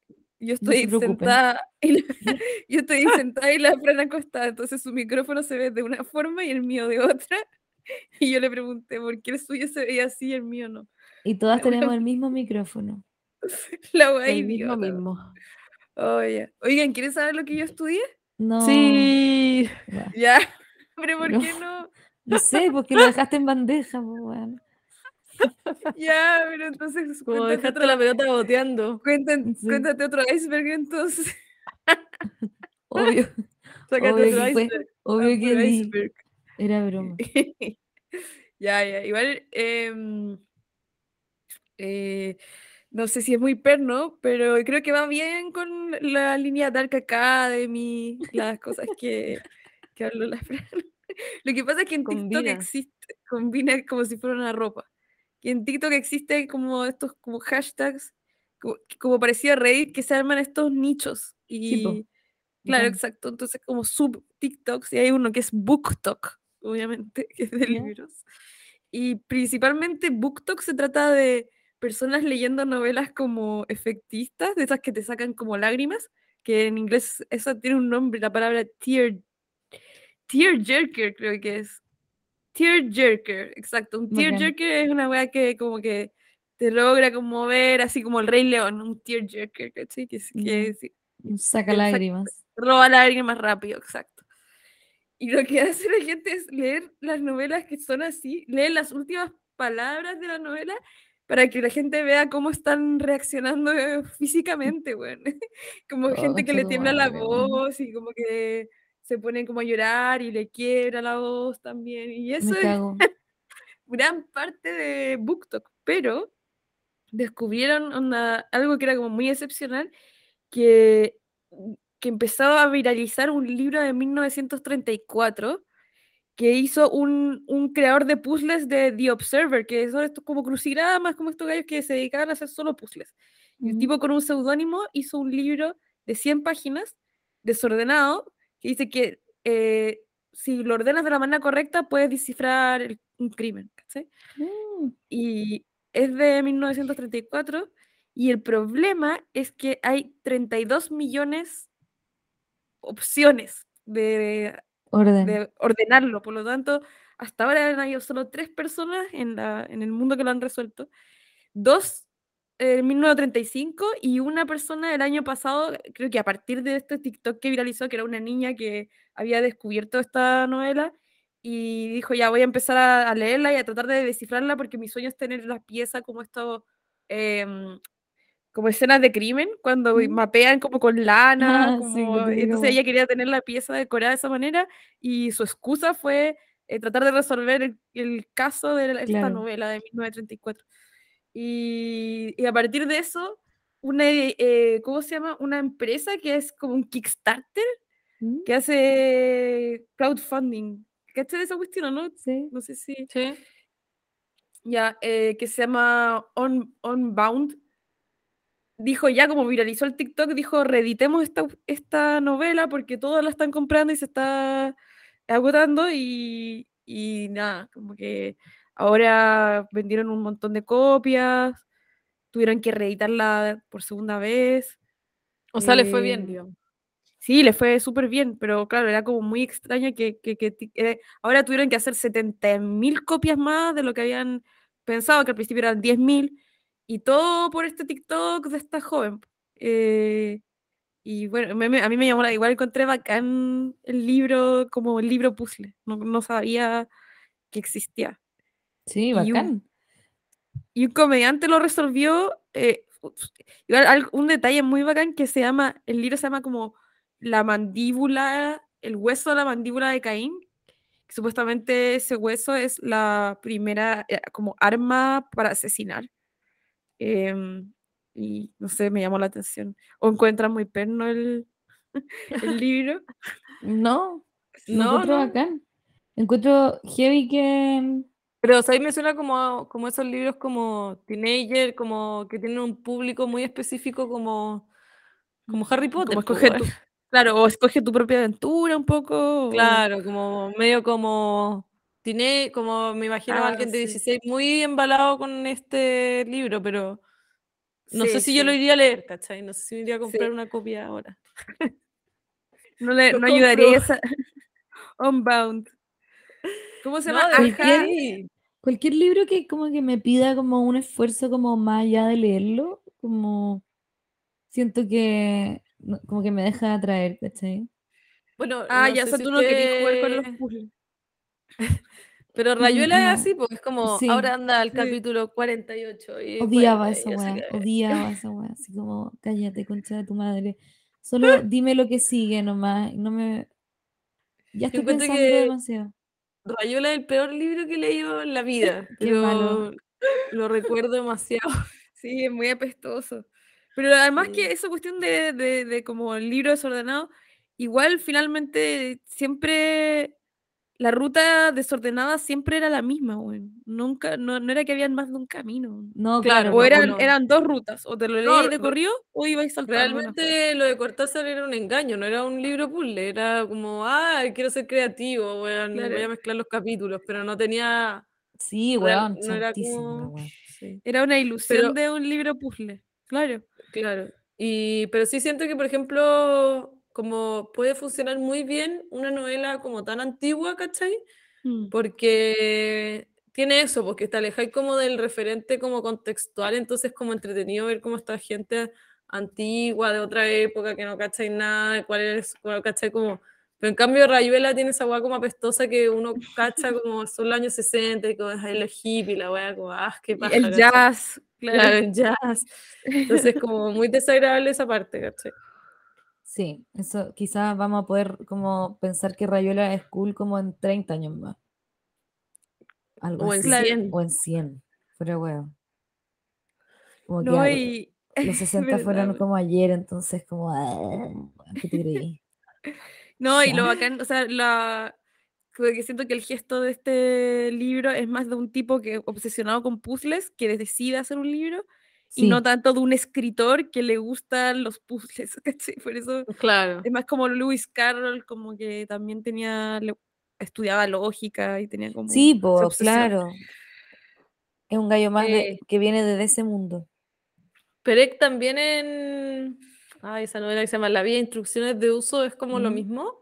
yo No se estoy sentada y la, yo estoy sentada y la Fran acostada, entonces su micrófono se ve de una forma y el mío de otra. Y yo le pregunté por qué el suyo se veía así y el mío no. Y todas La wea- tenemos el mismo micrófono. La wea El mismo mismo. Oye, Oigan, ¿quieren saber lo que yo estudié? No. Sí. ya. Ya. Pero ¿por No. qué no? No sé, porque lo dejaste en bandeja, pues. Ya, pero entonces Como dejaste otro, la pelota boteando. Sí. cuéntate otro iceberg entonces. Obvio, Sácate obvio otro que fue, iceberg. obvio que Puro di- iceberg. era broma. ya, ya. Igual, em, eh, no sé si es muy perno, pero creo que va bien con la línea Dark Academy, las cosas que, que habló la Fran. Lo que pasa es que en TikTok Combina. existe, combina como si fuera una ropa. Y en TikTok existe como estos como hashtags, como, como parecía Reddit, que se arman estos nichos. Y, Sí, po. Claro, exacto. Entonces, como sub TikToks, y hay uno que es BookTok, obviamente, que es de libros. Y principalmente BookTok se trata de personas leyendo novelas como efectistas, de esas que te sacan como lágrimas, que en inglés eso tiene un nombre, la palabra tear, tearjerker creo que es. Tearjerker, exacto. Un tearjerker es una wea que como que te logra conmover, así como el Rey León, un tearjerker, ¿cachai? Que, que Un Saca lágrimas. roba lágrimas rápido, exacto. Y lo que hace la gente es leer las novelas que son así, leer las últimas palabras de la novela para que la gente vea cómo están reaccionando eh, físicamente, weón. Como gente que le tiembla la voz y como que se ponen como a llorar y le quiebra la voz también. Y eso es gran parte de BookTok, pero descubrieron onda- algo que era como muy excepcional, que, que empezó a viralizar un libro de 1934 que hizo un, un creador de puzzles de The Observer, que son estos como crucigramas, como estos gallos que se dedicaban a hacer solo puzzles. Y el Ujú. tipo con un seudónimo hizo un libro de 100 páginas, desordenado, que dice que eh, si lo ordenas de la manera correcta puedes descifrar el- un crimen. Mm, y es de 1934 y el problema es que hay 32 millones opciones de, orden. de ordenarlo, por lo tanto, hasta ahora han habido solo tres personas en, la, en el mundo que lo han resuelto, dos en 1935 y una persona el año pasado, creo que a partir de este TikTok que viralizó, que era una niña que había descubierto esta novela y dijo, ya voy a empezar a, a leerla y a tratar de descifrarla porque mi sueño es tener la pieza como esto, em, como escenas de crimen, cuando Mm. mapean como con lana, Ah, sí, como, típico, entonces ella quería tener la pieza decorada de esa manera y su excusa fue eh, tratar de resolver el, el caso de la- esta Claro. novela de 1934. Y, y a partir de eso, una, eh, ¿cómo se llama? Una empresa que es como un Kickstarter Mm, que hace crowdfunding. ¿Cachai de esa cuestión o no? Sí. No sé si. Sí. Ya, eh, que se llama On, Unbound. Dijo ya, como viralizó el TikTok, dijo: reeditemos esta, esta novela porque todos la están comprando y se está agotando. Y, y nada, como que ahora vendieron un montón de copias, tuvieron que reeditarla por segunda vez. O sea, le fue Eh, bien, digamos. Sí, le fue súper bien, pero claro, era como muy extraño que, que, que ti- eh, ahora tuvieron que hacer 70.000 copias más de lo que habían pensado, que al principio eran 10.000, y todo por este TikTok de esta joven. eh, y bueno, me- me- a mí me llamó, la- igual encontré bacán el libro como el libro puzzle, no, no sabía que existía. Sí, Y un- bacán. Y un comediante lo resolvió. eh, un detalle muy bacán que se llama, el libro se llama como La mandíbula, el hueso de la mandíbula de Caín. que supuestamente ese hueso es la primera eh, como arma para asesinar. Em, y no sé, me llamó la atención. O encuentran muy perno el, el libro. No, lo No, encuentro no. bacán. Encuentro heavy que. Pero o sea, ahí me suena como, como esos libros como teenager, como que tienen un público muy específico como, como Harry Potter. Como po, escoge weón. tu, claro, o escoge tu propia aventura un poco. o- Claro, como medio como tiene, como me imagino a Ah, alguien de sí. 16 muy embalado con este libro, pero no sé Sí, si yo lo iría a leer, ¿cachai? No sé si me iría a comprar una copia ahora. No, le, no ayudaría esa. Unbound. ¿Cómo se No, llama? Ajá. Cualquier libro que como que me pida como un esfuerzo como más allá de leerlo, como siento que como que me deja atraer, ¿cachai? Bueno, Ah, no ya, o sé si tú no querías jugar con los puzzles. Pero Rayuela no. es así, pues es como, Sí. ahora anda al Sí. capítulo 48 y Odiaba vuelve, esa y así weá, odiaba esa weá, así como, cállate, concha de tu madre. Solo dime lo que sigue nomás, no me... Ya estoy pensando que- demasiado. Rayuela es el peor libro que he leído en la vida, lo recuerdo demasiado. Sí, es muy apestoso. Pero además Sí. que esa cuestión de, de, de como el libro desordenado, igual finalmente siempre la ruta desordenada siempre era la misma, weón. Nunca, no, no era que habían más de un camino. No, Claro, claro, O eran, no. eran dos rutas, o te lo No, leías de corrido o ibais saltando. Realmente lo de Cortázar era un engaño, no era un libro puzzle, era como, ah, quiero ser creativo, weón, Claro. voy a mezclar los capítulos, pero no tenía, Sí, no era como, sí. Una ilusión Pero- de un libro puzzle. Claro. Claro, y, pero sí siento que, por ejemplo, como puede funcionar muy bien una novela como tan antigua, ¿cachai? Mm. Porque tiene eso, porque te alejáis como del referente como contextual, entonces como entretenido ver cómo esta gente antigua, de otra época, que no cacháis nada, cuál es, cuál, ¿cachai? Como... Pero en cambio Rayuela tiene esa weá como apestosa que uno cacha como son los años 60 y como es ahí los hippies, la weá como, ah, qué paja, el jazz, Claro, claro. el jazz. Entonces, como muy desagradable esa parte, ¿cachai? Sí, eso quizás vamos a poder como pensar que Rayuela es cool como en 30 años más. Algo O en así. 100. O en 100. Pero weón. Como que No, y. los 60 verdad, fueron como ayer, entonces como, ah, weón, ¿qué te creí? No, y Ya. lo bacán, o sea, la, porque siento que el gesto de este libro es más de un tipo que obsesionado con puzzles, que decide hacer un libro, y Sí. no tanto de un escritor que le gustan los puzzles, ¿cachai? Por eso Claro. es más como Lewis Carroll, como que también tenía, estudiaba lógica y tenía como... Sí, pues, claro. Es un gallo más de- Eh. que viene de ese mundo. Perec también en. Ay, esa novela que se llama La Vía Instrucciones de Uso es como lo Ujú. mismo.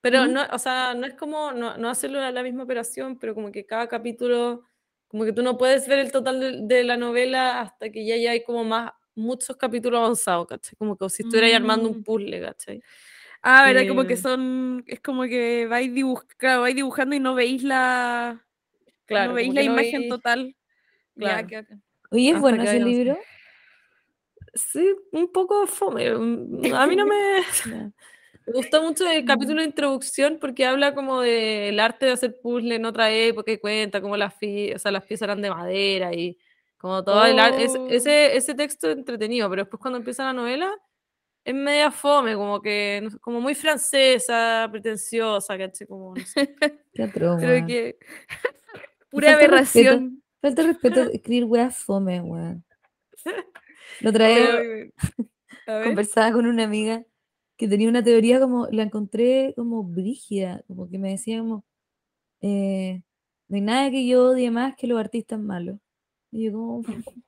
Pero Ujú. no, o sea, no es como, no, no hacerlo la misma operación, pero como que cada capítulo, como que tú no puedes ver el total de, de la novela hasta que ya, ya hay como más, muchos capítulos avanzados, ¿cachai? Como que si estuvierais armando Mm. un puzzle, ¿cachai? Ah, ¿verdad? Como que Eh, son, es como que vais, dibuj claro, vais dibujando y no veis la, Claro, no veis la no imagen veis- total. claro. Ya. Oye, ¿es bueno ese libro? Sí, un poco fome. mm, A mí no me... Me gustó mucho el capítulo de introducción porque habla como del arte de hacer puzzle en otra época y cuenta cómo las, o sea, las piezas eran de madera y como todo el ar- es- Oh. ese, ese texto entretenido, pero después cuando empieza la novela es media fome, como que como muy francesa, pretenciosa, ¿cachai? Como, no sé. Creo que... Pura falta de respeto. aberración. Falta de respeto de escribir weas fome, weón. A ver. conversaba con una amiga que tenía una teoría como, la encontré como brígida, como que me decía como, eh, no hay nada que yo odie más que los artistas malos. Y yo como,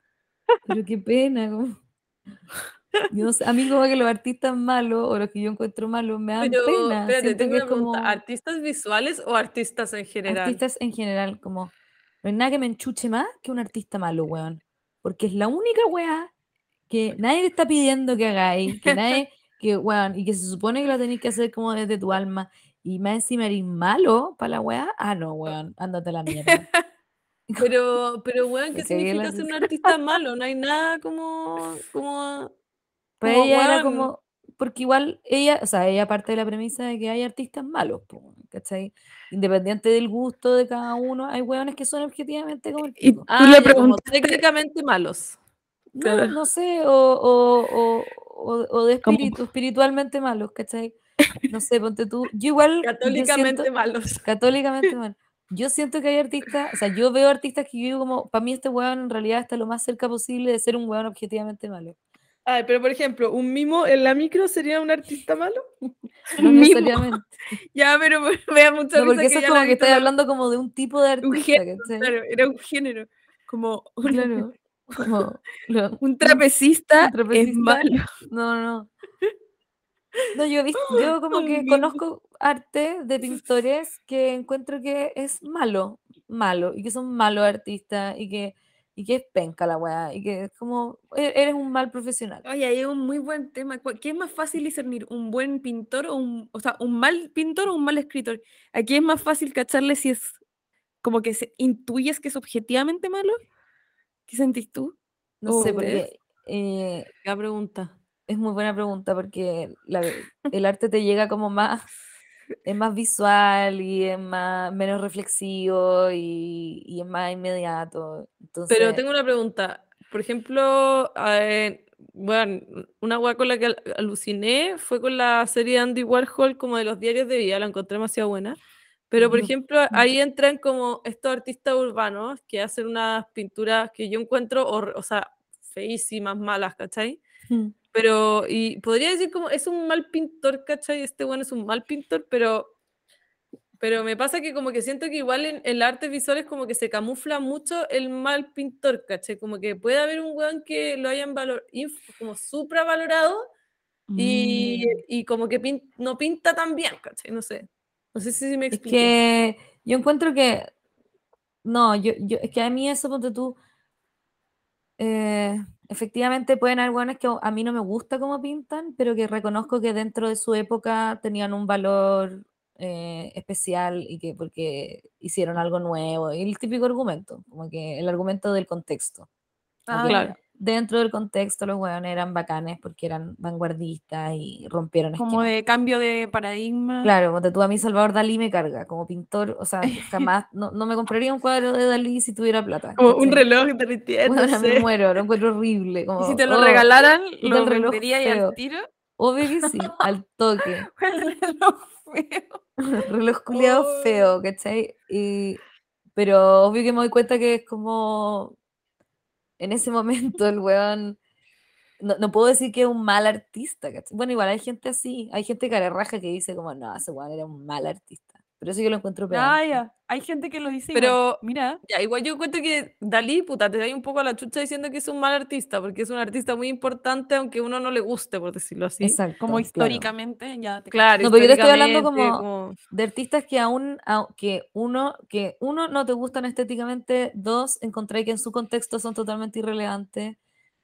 pero qué pena, como. Yo a mí como que los artistas malos o los que yo encuentro malos me dan Pero, pena. espérate, tengo que es como. ¿Artistas visuales o artistas en general? artistas en general, como no hay nada que me enchuche más que un artista malo, weón. Porque es la única weá que nadie te está pidiendo que hagáis, que nadie, que weón, y que se supone que lo tenéis que hacer como desde tu alma. Y más encima eres malo para la weá. Ah, no, weón, ándate a la mierda. Pero, pero weón, ¿qué significa ser un artista malo? No hay nada como, como, Para como, ella era weón, como, porque igual ella, o sea, ella parte de la premisa de que hay artistas malos, po, ¿cachai? Independiente del gusto de cada uno, hay weones que son objetivamente como el Y pico. tú Ah, le como técnicamente malos. No, Claro. no sé, o, o, o, o- o de espíritu, espiritualmente malos, ¿cachai? No sé, ponte tú. Yo igual. yo Católicamente siento- malos. católicamente mal. Yo siento que hay artistas, o sea, yo veo artistas que yo digo como, para mí este weón en realidad está lo más cerca posible de ser un weón objetivamente malo. Ay, pero por ejemplo, un mimo en la micro sería un artista malo. No Un necesariamente. Ya, pero me da mucha No, porque eso que es como que la- hablando como de un tipo de un artista, género, ¿cachai? claro, era un género. Como un, Claro. Como lo- un trapecista, un trapecista. es malo. No, no. No, yo, yo como que conozco arte de pintores que encuentro que es malo, malo, y que son malos artistas, y que, y que es penca la weá, y que es como, e- eres un mal profesional. Oye, ahí hay un muy buen tema. ¿Cuál- ¿Qué es más fácil discernir? ¿Un buen pintor o un, o sea, un mal pintor o un mal escritor? Aquí es más fácil cacharle si es como que se, intuyes que es objetivamente malo. ¿Qué sentís tú? No sé, Oh, porque eh, Qué pregunta. es muy buena pregunta, porque la- el arte te llega como más, es más visual y es más, menos reflexivo y, y es más inmediato. Entonces, Pero tengo una pregunta. Por ejemplo, eh, bueno, una hueá con la que al- aluciné fue con la serie de Andy Warhol como de los diarios de vida, la encontré demasiado buena. Pero, por ejemplo, ahí entran como estos artistas urbanos que hacen unas pinturas que yo encuentro, hor- o sea, feísimas, malas, ¿cachai? mm, Pero, y podría decir como, es un mal pintor, ¿cachai? Este bueno es un mal pintor, pero, pero me pasa que como que siento que igual en el arte visual es como que se camufla mucho el mal pintor, ¿cachai? Como que puede haber un weón que lo hayan valor, como supravalorado y, mm. y como que pin- no pinta tan bien, ¿cachai? No sé. No sé si me Es expliqué. que yo encuentro que. No, yo, yo, es que a mí eso, ponte tú. eh, efectivamente pueden haber buenos que a mí no me gusta cómo pintan, pero que reconozco que dentro de su época tenían un valor eh, especial y que porque hicieron algo nuevo. Y el típico argumento, como que el argumento del contexto. Ah, claro. Dentro del contexto, los hueones eran bacanes porque eran vanguardistas y rompieron Como esquemas. de cambio de paradigma. Claro, ponte tú a mí Salvador Dalí me carga como pintor, o sea, jamás, no, no me compraría un cuadro de Dalí si tuviera plata. Como un reloj derritiendo. Weona, me muero, lo encuentro horrible. Y si te lo oh, regalaran, lo vendería y al tiro. Obvio que sí, al toque. El reloj feo. reloj culiado Oh. feo, ¿cachai? Y, pero obvio que me doy cuenta que es como en ese momento el weón. No, no puedo decir que es un mal artista. Bueno, igual hay gente así, hay gente cara raja que dice como, no, ese weón era un mal artista. Pero eso yo lo encuentro peor. Ah, ya. Hay gente que lo dice. igual. Pero- Mira. Ya, igual yo encuentro que Dalí, puta, te da un poco a la chucha diciendo que es un mal artista, porque es un artista muy importante, aunque a uno no le guste, por decirlo así. Exacto. Como claro. históricamente, ya te Claro, No, pero yo te estoy hablando históricamente, como- De artistas que aún, que uno, que uno no te gustan estéticamente, dos, encontré que en su contexto son totalmente irrelevantes,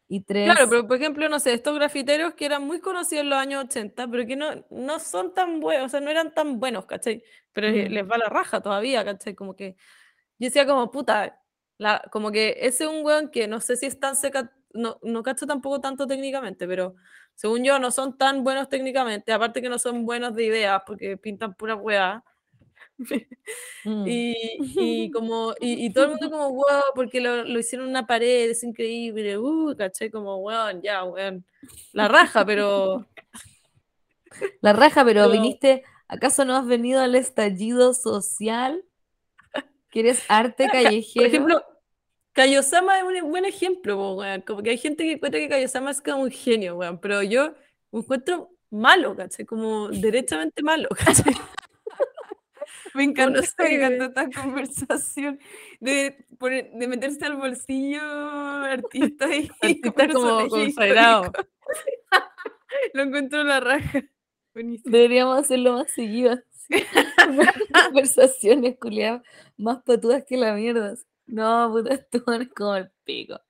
y tres, Claro, pero por ejemplo, no sé, estos grafiteros que eran muy conocidos en los años 80, pero que no, no son tan buenos, o sea, no eran tan buenos, ¿cachai? Pero Mm. les va la raja todavía, ¿cachai? Como que yo decía como, puta, la, como que ese es un weón que no sé si es tan seca, no, no cacho tampoco tanto técnicamente, pero según yo no son tan buenos técnicamente, aparte que no son buenos de ideas porque pintan pura weá. Mm, Y, y como, y, y todo el mundo como, wow, porque lo, lo hicieron en una pared, es increíble, uh, caché, como, weón, ya, weón, la raja, pero la raja, pero pero- viniste, ¿acaso no has venido al estallido social? ¿Quieres arte callejero? Por ejemplo, Kayosama es un buen ejemplo, weón. Como que hay gente que encuentra que Kayosama es como un genio, weón. Pero yo encuentro malo, ¿cachai? Como derechamente malo, ¿cachai? Me encanta, no sé, me encanta esta conversación de, poner- de meterse al bolsillo artista y Artista como consagrado. Lo encuentro la raja. Buenísimo. Deberíamos hacerlo más seguido. Conversaciones, culiadas, más patudas que la mierda. No, puta, tú eres como el pico.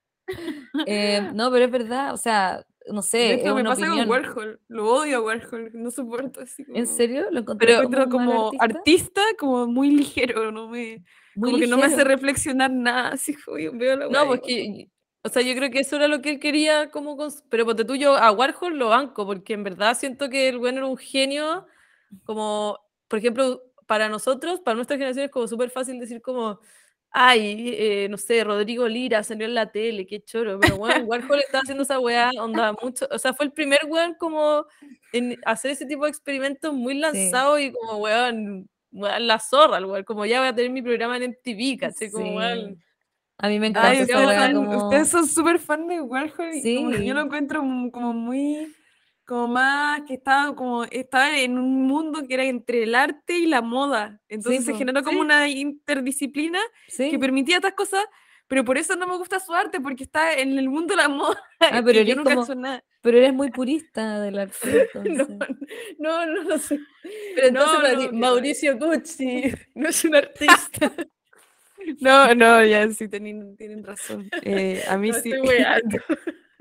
Eh, no, pero es verdad, o sea, no sé, es me una pasa opinión. con Warhol. Lo odio a Warhol. No soporto así como... ¿En serio? ¿Lo encontré Pero como, artista? artista, como muy ligero, no me, Muy como que no me hace reflexionar nada, así como yo veo la No, weá pues que, o sea, yo creo que eso era lo que él quería, como, cons- pero ponte tú, yo a Warhol lo banco, porque en verdad siento que el bueno era un genio, como, por ejemplo, para nosotros, para nuestra generación es como súper fácil decir como, ay, eh, no sé, Rodrigo Lira salió en la tele, qué choro, pero bueno, Warhol estaba haciendo esa weá, onda, mucho, o sea, fue el primer weón como en hacer ese tipo de experimentos muy lanzado y como weón, weón, la zorra, el weón, como ya voy a tener mi programa en MTV, ¿cachai? Como Sí. weón, A mí me encanta Ay, esa ustedes, weá son, como... ustedes son súper fan de Warhol y como yo lo encuentro como muy, como más que estaba como, estaba en un mundo que era entre el arte y la moda. Entonces se po, generó como sí. una interdisciplina Sí. que permitía estas cosas, pero por eso no me gusta su arte, porque está en el mundo de la moda. Ah, pero y yo eres no como- nada. Pero eres muy purista del arte, no, no, no lo sé. Pero entonces no, no. Mauricio Gucci no es un artista. No, no, ya sí tienen, tienen razón. Eh, a mí sí. estoy.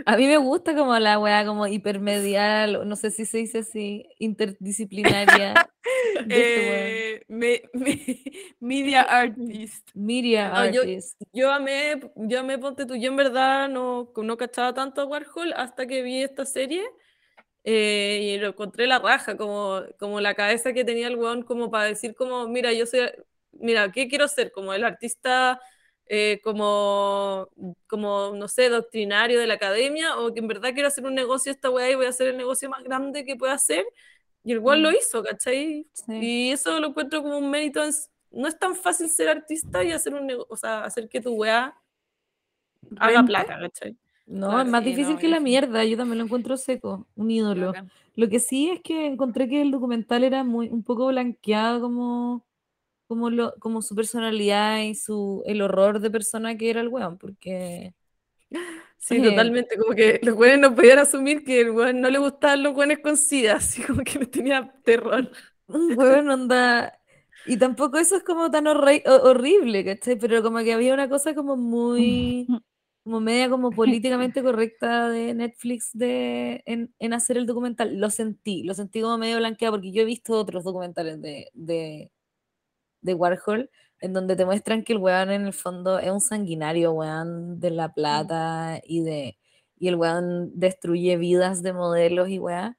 A mí me gusta como la weá como hipermedial, no sé si se dice así, interdisciplinaria. este. Eh, me- me- media artist. Media No, yo- artist. Yo amé, yo amé Ponte tú, yo en verdad no, no cachaba tanto a Warhol hasta que vi esta serie eh, y lo encontré la raja, como, como la cabeza que tenía el weón como para decir como, mira, yo soy, mira, ¿qué quiero ser? Como el artista eh, como, como, no sé, doctrinario de la academia o que en verdad quiero hacer un negocio esta weá y voy a hacer el negocio más grande que pueda hacer. Y el lo Mm. hizo, ¿cachai? Sí. Y eso lo encuentro como un mérito. en no es tan fácil ser artista y hacer un nego- o sea, hacer que tu weá haga plata, ¿cachai? No, Claro, es más sí, difícil no, que la mierda, yo también lo encuentro seco, un ídolo. Lo que sí es que encontré que el documental era muy, un poco blanqueado como, como, lo, como su personalidad y su, el horror de persona que era el weón, porque Sí, Eh, totalmente. Como que los weones no podían asumir que el weón no le gustaban los weones con sida, así como que le tenía terror. un weón onda... Y tampoco eso es como tan horri- ho- horrible, ¿cachai? Pero como que había una cosa como muy, como media como políticamente correcta de Netflix de, en, en hacer el documental. Lo sentí, lo sentí como medio blanqueado porque yo he visto otros documentales de, de, de Warhol en donde te muestran que el weón en el fondo es un sanguinario, weón, de La Plata y de y el weón destruye vidas de modelos y weón.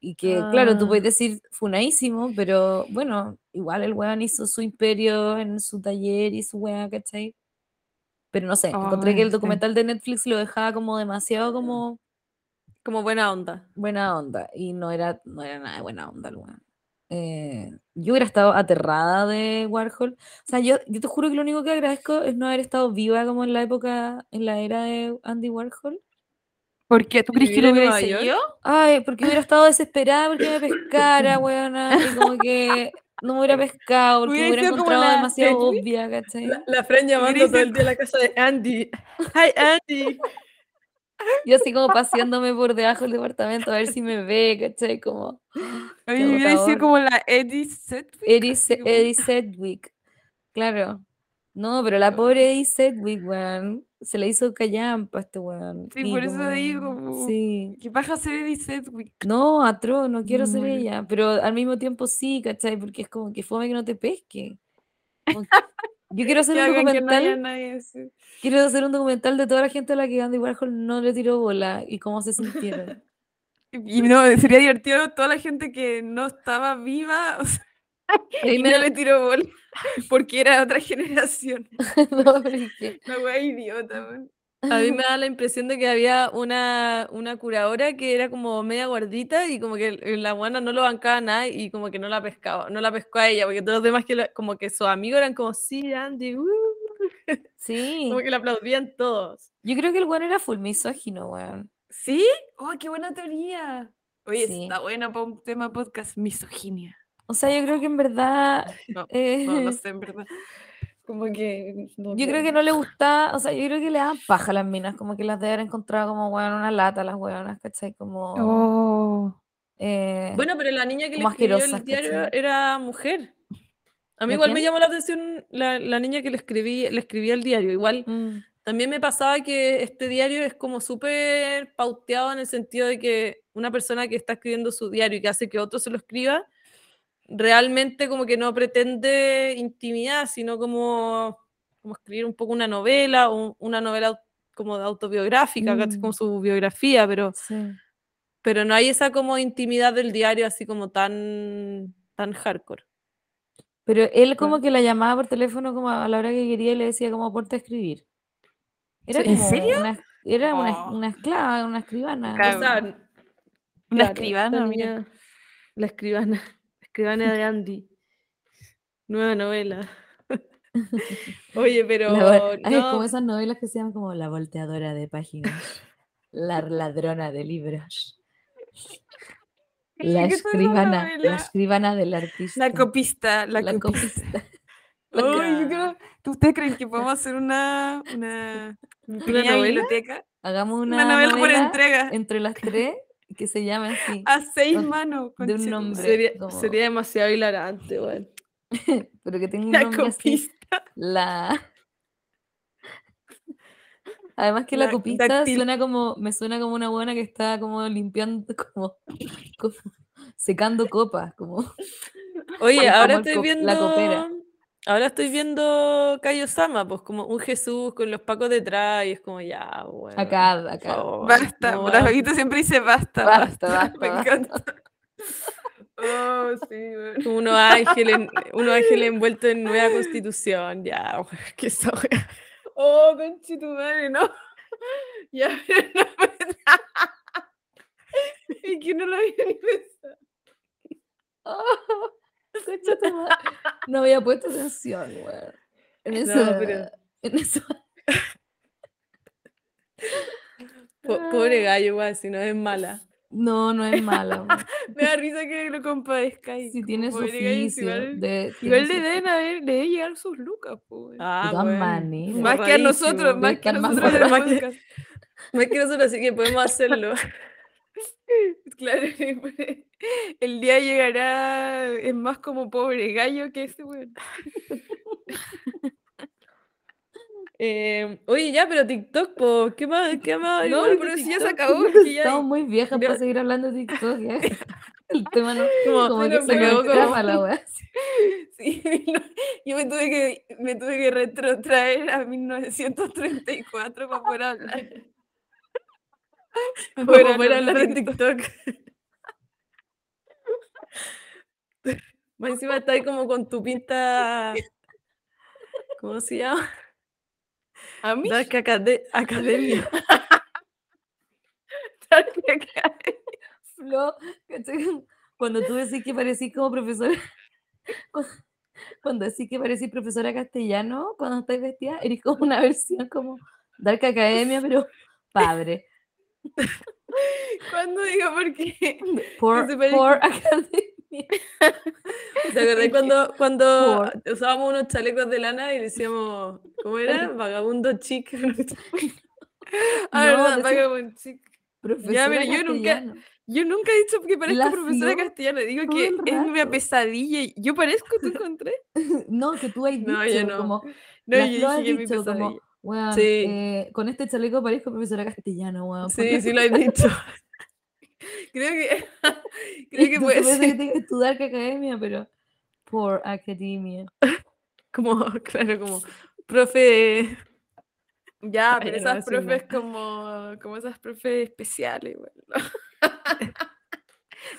Y que, claro, tú puedes Ah. decir funadísimo, pero bueno, igual el weón hizo su imperio en su taller y su weá, ¿cachai? Pero no sé, encontré que el documental de Netflix lo dejaba como demasiado como Como buena onda. buena onda. Y no era, no era nada de buena onda el weón. Eh, yo hubiera estado aterrada de Warhol. O sea, yo, yo te juro que lo único que agradezco es no haber estado viva como en la época, en la era de Andy Warhol. ¿Por qué? ¿Tú crees que ¿Vivir lo hubiera seguido? Ay, porque hubiera estado desesperada porque me pescara, weona. Y como que no me hubiera pescado porque me Hubiera encontrado la demasiado obvia, ¿cachai? La, la Fran llamando todo el día a la casa de Andy. Hi, Andy. Yo así como paseándome por debajo del departamento a ver si me ve, ¿cachai? Como Oye, hubiera sido agotador. como la Eddie Sedgwick. Eddie, Se- Sedgwick. Claro. No, pero la pobre Eddie Sedgwick, weón, se le hizo callampa a este weón. Sí, y por eso digo, como- Sí. ¿Qué pasa ser Eddie Sedgwick? No, atroz, no quiero ser ella, pero al mismo tiempo sí, ¿cachai? Porque es como que fome que no te pesque. Como que- Yo quiero hacer un no documental, nadie quiero hacer un documental de toda la gente a la que Andy Warhol no le tiró bola y cómo se sintieron. Y no, sería divertido toda la gente que no estaba viva o sea, Y no le tiró bola porque era otra generación. No, pero es que- La wea idiota, weón. A mí me da la impresión de que había una, una curadora que era como media gordita y como que la buena no lo bancaba nada y como que no la pescaba, no la pescó a ella, porque todos los demás que la- como que sus amigos eran como, sí, Andy, uh", Sí, como que le aplaudían todos. yo creo que el weón era full misógino, weón. ¿Sí? ¡Oh, qué buena teoría! Oye, Sí. está buena para un tema podcast, misoginia. O sea, yo creo que en verdad, No, eh, no, no sé, en verdad. Como que... no yo creo que no le gusta, o sea, yo creo que le daban paja a las minas, como que las de haber encontrado como, weón, una lata, las weonas, ¿cachai? Como, Oh. eh, Bueno, pero la niña que le escribió el diario ¿cachai? era mujer. A mí ¿La igual me llamó la atención la, la niña que le, escribí, le escribía el diario. Igual mm, también me pasaba que este diario es como súper pauteado en el sentido de que una persona que está escribiendo su diario y que hace que otro se lo escriba, realmente como que no pretende intimidad, sino como, como escribir un poco una novela o un- una novela como de autobiográfica, ¿cachai? como Mm. su biografía, pero sí. pero no hay esa como intimidad del diario así como tan, tan hardcore. Pero él como que la llamaba por teléfono como a la hora que quería y le decía como ponte a escribir. Era. ¿En serio? Una, era una, Oh. una esclava, una escribana. Claro. O sea, Una claro, escribana, mira. la escribana, la escribana de Andy. Nueva novela. Oye, pero Ay, es no, como esas novelas que se llaman como La volteadora de páginas, La ladrona de libros, La ¿Qué es escribana, la novela? escribana del artista. La copista, la, La copista. copista. Yo creo- ¿tú- ¿Ustedes creen que podemos hacer una, una, pequeña novela? biblioteca? Hagamos Una, una, novela, por novela entrega. entre las tres que se llame así. A seis con- manos. de un nombre. sería, como- sería demasiado hilarante, bueno. pero que tenga un La nombre así. La. Además que la, La copista suena como, me suena como una buena que está como limpiando, como, como secando copas, como Oye, ahora estoy co- viendo. la copera. Ahora estoy viendo Cayo Sama, pues como un Jesús con los pacos detrás y es como ya, bueno. acá, acá. favor, Basta. no la. Paquita siempre dice basta, Basta, basta. basta, Me basta. encanta. Oh, sí, weón. Como unos ángeles, unos ángeles envueltos en nueva constitución, ya, weón, que wea. Oh, conche tu madre, no. Ya, pero no. Es que no lo había ni pensado. Madre. No había puesto atención, weón. En No, eso. pero- En eso. Po- Pobre gallo, igual, si no es mala. No, no es mala. weón. Me da risa que lo compadezca. y Si tiene su oficio. Igual, de- igual le deben haber, le deben llegar sus lucas, pues. Ah, De todas bueno, maneras. Más que a nosotros, más que a más nosotros. el forrado. podcast. Más que nosotros, así que podemos hacerlo. Claro, el día llegará, es más como pobre gallo que ese weón. Eh, oye, ya, pero TikTok, po, ¿qué más? ¿Qué más? No, pero si ya se acabó, ya Estamos muy viejas para seguir hablando de TikTok. ya. El tema no. Como- Como que se como- la weá. Sí, no, yo me tuve que me tuve que retrotraer a 1934 para poder hablar. Para poder hablar de TikTok. Más encima está ahí como con tu pinta. ¿Cómo se llama? A mí Dark Acade- Academia. Dark Flo, ¿cachai? Cuando tú decís que parecís como profesora, cu- cuando decís que parecís profesora castellano, cuando estás vestida, eres como una versión como Dark Academia, pero padre. ¿Cuándo digo por qué? Por, Academia. ¿Te acordás cuando, cuando Por- usábamos unos chalecos de lana y decíamos, ¿cómo era? Vagabundo chic. Ah, No, verdad, Vagabond Chick. Profesora pero yo nunca-. Yo nunca he dicho que parezco La profesora Flo castellano. Digo que es rato. pesadilla. ¿Yo parezco? ¿Tú encontré? No, que tú has dicho No, yo no. como No, yo dije que es mi dicho como, pesadilla. Weón, Sí. eh, con este chaleco parezco profesora castellano, weón. Sí, sí lo he dicho. Creo que, creo que puede parece que ser tengo que estudiar que academia, pero por academia. como, claro, como profe. Ya, pero no esas decir profes como, como esas profes especiales, ¿no?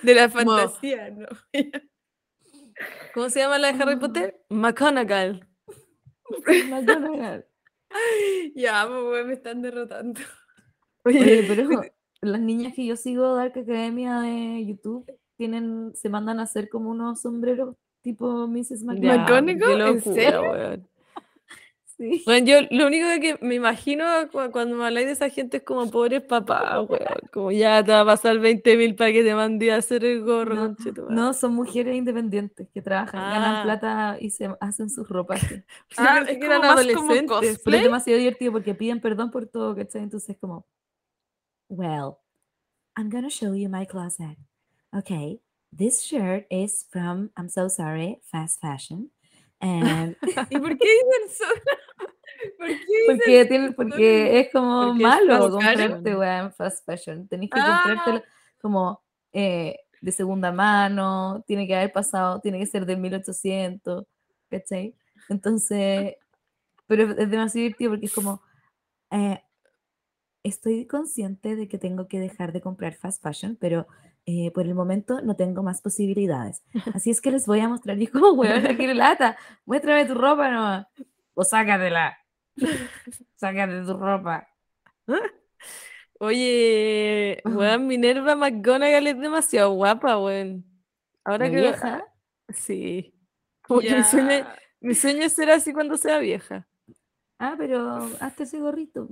De la Como- fantasía, ¿no? ¿Cómo se llama la de Harry Potter? McGonagall. McGonagall. Ya, pues, me están derrotando. Oye, pero las niñas que yo sigo de Arca Academia de YouTube tienen, se mandan a hacer como unos sombreros tipo Mrs. McGonagall. ¿En locura, serio? Sí. Bueno, yo lo único que me imagino cu- cuando me habláis de esa gente es como pobres papás. Como ya te va a pasar 20 mil para que te mande a hacer el gorro, No. No, son mujeres independientes que trabajan, Ah. ganan plata y se hacen sus ropas. sí. Ah, es que eran más como adolescentes. Pero es demasiado divertido porque piden perdón por todo, ¿cachai? Entonces como, well, I'm gonna show you my closet. Okay, this shirt is from, I'm so sorry, fast fashion. And ¿Y por qué dicen eso? ¿Por qué dicen porque, tiene, porque es como Porque es malo fast comprarte weá en fast fashion. Tenés que Ah. comprártelo como eh, de segunda mano, tiene que haber pasado, tiene que ser de 1800, ¿cachai? Entonces, pero es demasiado divertido porque es como, eh, estoy consciente de que tengo que dejar de comprar fast fashion, pero eh, por el momento no tengo más posibilidades. Así es que les voy a mostrar. Y como, weón, quiero lata, muéstrame tu ropa nomás. O sácatela. Sácate tu ropa. Oye, weón, Minerva McGonagall es demasiado guapa, weón. Ahora ¿De que vieja? Sí. Como que mi sueño, mi sueño es ser así cuando sea vieja. Ah, pero hazte ese gorrito.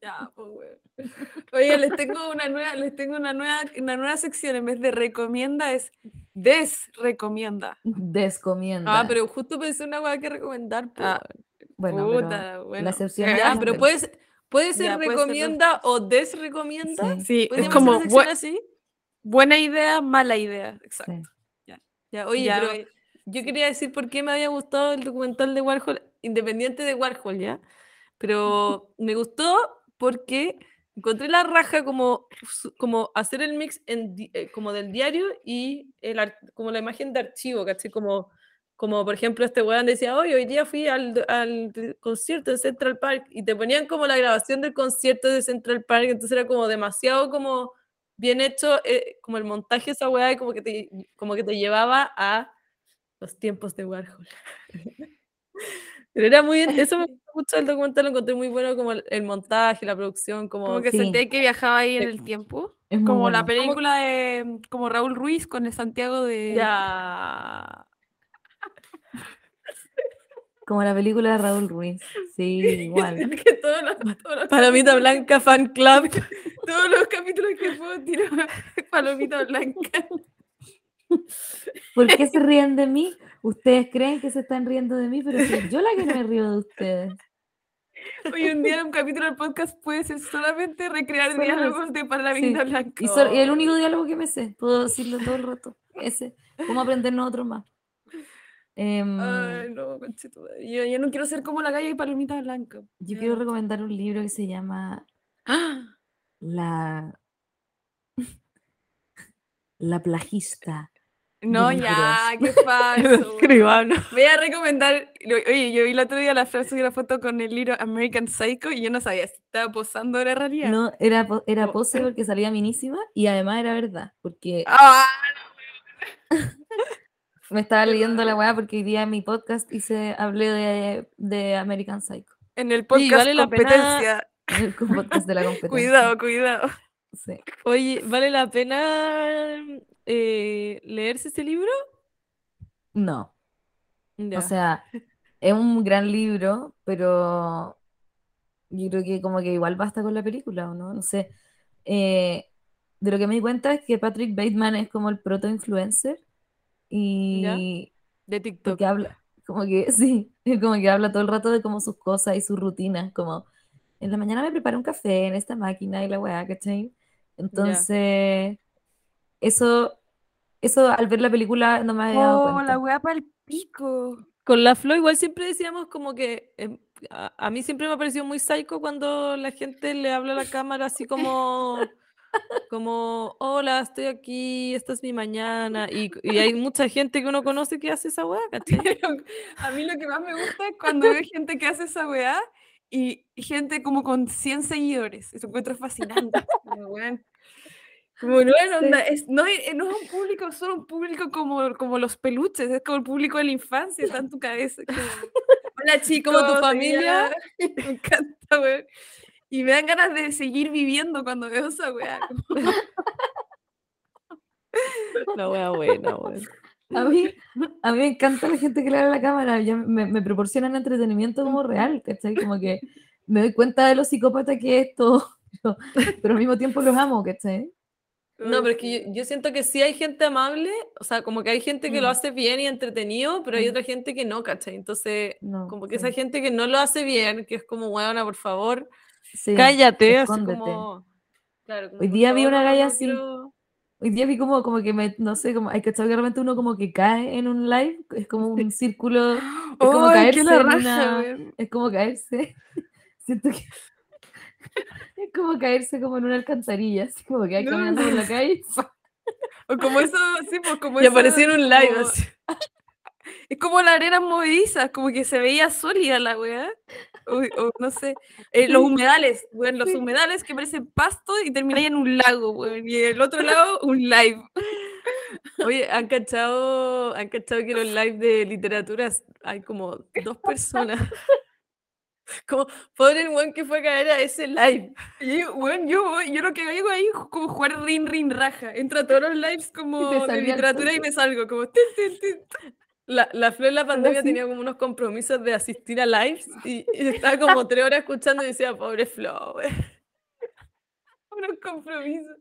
Ya, pues, weón. Oye, les tengo una nueva, les tengo una nueva, una nueva sección. En vez de recomienda, es desrecomienda. Descomienda. Ah, pero justo pensé una weá que recomendar. Ah, bueno, Puta, pero bueno. la excepción Ya, es Ya, pero regla. puede ser, Ya, puede ser recomienda o desrecomienda. Sí. Sí, es ¿Podríamos como sección bu- así? buena idea, mala idea. Exacto. Sí. Ya, oye, Ya, pero oye. yo quería decir por qué me había gustado el documental de Warhol, independiente de Warhol, ¿ya? Pero me gustó porque encontré la raja como, como hacer el mix en, eh, como del diario y como la imagen de archivo, ¿cachai? Como, como por ejemplo este weón decía, hoy hoy día fui al, al concierto de Central Park y te ponían como la grabación del concierto de Central Park, entonces era como demasiado como bien hecho, eh, como el montaje de esa weá como que te, como que te llevaba a los tiempos de Warhol. Pero era muy, eso me gustó mucho el documental, lo encontré muy bueno como el, el montaje, la producción, como, Como que Sí. sentía que viajaba ahí en el tiempo. Es Como la película de mm, como Raúl Ruiz con el Santiago de. ya. Como la película de Raúl Ruiz. Sí, igual. que todos los, todos los Palomita capítulos- Blanca Fan Club. Todos los capítulos que puedo tirar palomita blanca. ¿Por qué se ríen de mí? Ustedes creen que se están riendo de mí, pero soy yo la que me río de ustedes. Hoy un día un capítulo del podcast puede ser solamente recrear Solo diálogos de palomita Sí, blanca. Y, so- y el único diálogo que me sé, puedo decirlo todo el rato. Ese. ¿Cómo aprendernos otro más? Em, Ay, no, yo, yo no quiero ser como la calle de palomita blanca. yo quiero recomendar un libro que se llama ¡Ah! La. La plagista. No, ya, qué falso. Voy a recomendar, oye, yo vi el otro día la frase de la foto con el libro American Psycho y yo no sabía si estaba posando o era realidad. No, era, era pose porque salía minísima y además era verdad, porque ¡Ah! me estaba leyendo la weá porque hoy día en mi podcast hice, hablé de, de American Psycho. En el podcast vale la pena- competencia. en el podcast de la competencia. Cuidado, cuidado. Sí. Oye, ¿vale la pena eh, leerse ese libro? No, Ya. o sea, es un gran libro, pero yo creo que como que igual basta con la película, ¿o no? No sé. Eh, de lo que me di cuenta es que Patrick Bateman es como el proto-influencer y de TikTok. porque habla, como que sí, como que habla todo el rato de como sus cosas y sus rutinas, como en la mañana me preparo un café en esta máquina y la weá, ¿cachai? Entonces, eso, eso al ver la película no me había dado Oh, cuenta. la weá para el pico. Con la Flo igual siempre decíamos como que em, a, a mí siempre me ha parecido muy psycho cuando la gente le habla a la cámara así como como hola, estoy aquí, esta es mi mañana y, y hay mucha gente que uno conoce que hace esa weá, a mí lo que más me gusta es cuando veo gente que hace esa weá y gente como con 100 seguidores. Eso encuentro fascinante. Como no es, onda, es, no, es, no es un público, solo un público como, como los peluches, es como el público de la infancia, está en tu cabeza. como, Hola chicos, Como tu familia. Diana". Me encanta, weón. Y me dan ganas de seguir viviendo cuando veo esa weá. La weá buena, weón. A mí, a mí me encanta la gente que le habla a la cámara, ya me, me proporcionan entretenimiento como real, ¿cachai? Como que me doy cuenta de lo psicópata que es todo, pero, pero al mismo tiempo los amo, ¿cachai? No, pero es que yo, yo siento que sí hay gente amable, o sea, como que hay gente que lo Mm. hace bien y entretenido, pero hay Mm. otra gente que no, ¿cachai? Entonces, No, como que sí. esa gente que no lo hace bien, que es como, weona, por favor, Sí, cállate, así escóndete. como... Claro, como, Hoy día vi una galla así. quiero- Hoy día vi como, como que me, no sé, como hay que estar que de repente uno como que cae en un live, es como un círculo, es como ¡Ay, caerse raja, una, es como caerse, siento que es como caerse como en una alcantarilla, así como que hay No, caminando por la calle, O como eso, sí, pues como Y eso, apareció en un live, como- así. Es como la arena movediza, como que se veía sólida la weá. O, o no sé. eh, los humedales, weón, los humedales que parecen pasto y terminan en un lago, weón. Y el otro lado, un live. Oye, ¿han cachado, han cachado que los live de literaturas hay como dos personas? Como, pobre el weón que fue a caer a ese live. Y weón, yo, yo lo que hago ahí es como jugar rin rin raja. Entro a todos los lives como de literatura y me salgo como tin, tin, tin. La, la Flor en la pandemia tenía como unos compromisos de asistir a lives y, y estaba como tres horas escuchando y decía, pobre Flo, wey". unos compromisos.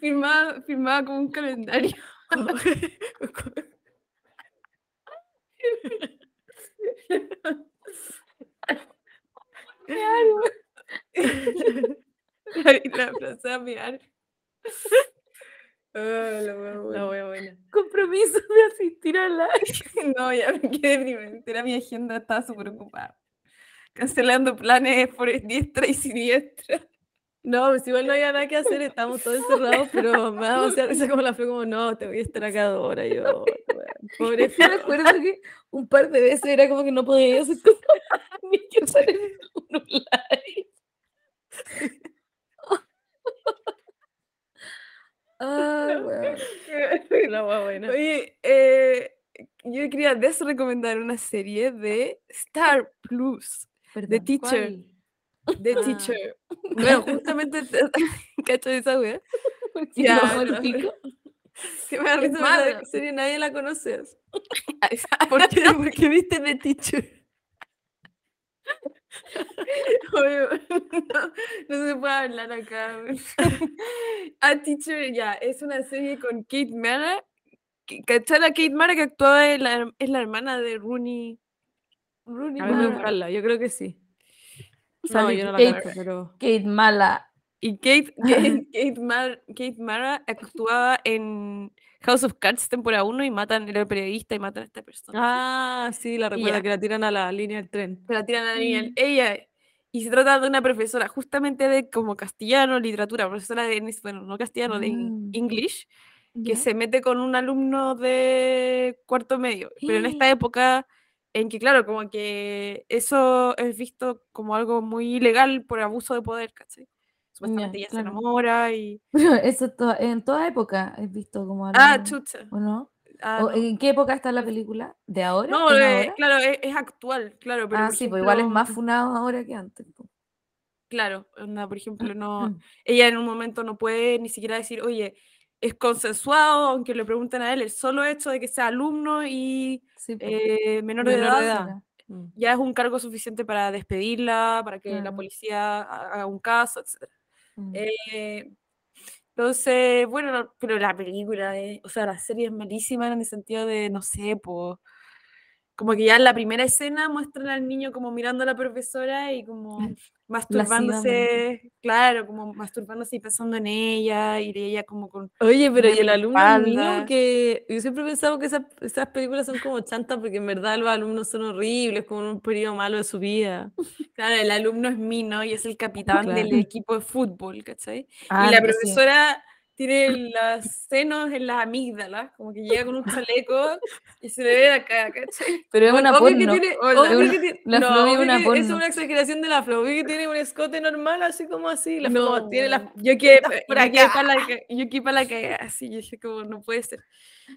Firmaba, firmaba como un calendario. Y la frase a la wea La buena. wea buena. compromiso de asistir a live. No, ya me quedé. Era mi agenda, estaba súper ocupada. Cancelando planes por diestra y siniestra. No, pues igual no había nada que hacer, estábamos todos encerrados, pero me daba demasiada risa como la Flor como, no, te voy a estar acá dos horas. Yo, "Weón, pobre Yo acuerdo que un par de veces era como que no podía hacer cosas ni que un live. La wea buena. Oye, eh, yo quería desrecomendar una serie de Star Plus, The Perdón, Teacher. ¿cuál? The Ah. Teacher. Bueno, justamente, ¿cacho de esa wea? ¿Por qué Ya, no, pico? Que me da Es risa la serie nadie la conoce. ¿Por qué? Porque viste The Teacher. Oye, no, no se puede hablar acá. A Teacher, ya, es una serie con Kate Mara. ¿Cachai la Kate Mara que actuaba en la, es la hermana de Rooney? Rooney Mara. yo creo que sí. No, yo no la Kate- pero... Kate Mala. Y Kate, Kate, Kate, Mar- Kate Mara actuaba en House of Cards temporada 1 y matan, era periodista y matan a esta persona. Ah, sí, la recuerdo ya. que la tiran a la línea del tren. Se la tiran a la niña. Ella. Y se trata de una profesora, justamente de como castellano, literatura, profesora de, bueno, no castellano, de Mm. English, que ¿Ya? se mete con un alumno de cuarto medio. Pero en esta época en que, claro, como que eso es visto como algo muy ilegal por abuso de poder, ¿cachai? Supuestamente Ya, ella claro. se enamora y... Pero eso to- en toda época he visto como algo. Ah, chucha. ¿O no? Ah, ¿O no. ¿En qué época está la película? ¿De ahora? No, ¿Es eh, ahora? claro, es, es actual, claro, pero ah, sí, pues igual es ejemplo, más funado ahora que antes. claro, por ejemplo, no, ella en un momento no puede ni siquiera decir, oye, es consensuado, aunque le pregunten a él, el solo hecho de que sea alumno y Sí, eh, menor de edad, de edad. Mm. ya es un cargo suficiente para despedirla, para que la policía ha- haga un caso, etc. Mm. Eh, entonces, bueno, no- pero la película, o sea, la serie es malísima en el sentido de, no sé, pues, como que ya en la primera escena muestran al niño como mirando a la profesora y como masturbándose, claro, como masturbándose y pensando en ella, y ella como con... Oye, pero y el alumno mío que yo siempre he pensado que esas, esas películas son como chantas porque en verdad los alumnos son horribles, como un periodo malo de su vida. Claro, el alumno es Mino y es el capitán del Claro. equipo de fútbol, ¿cachai? Ah, y la profesora tiene los senos en las amígdalas, como que llega con un chaleco y se le ve acá, ¿cachai? Pero es Bueno, una porno. que tiene- Hola. obvio Es que una- tiene- la no, Flo es obvio una que es porno. una exageración de la Flo. Obvio que tiene un escote normal, así como así. La No, tiene las yo quedé, para la que, yo quedé para la que así, yo dije como no puede ser.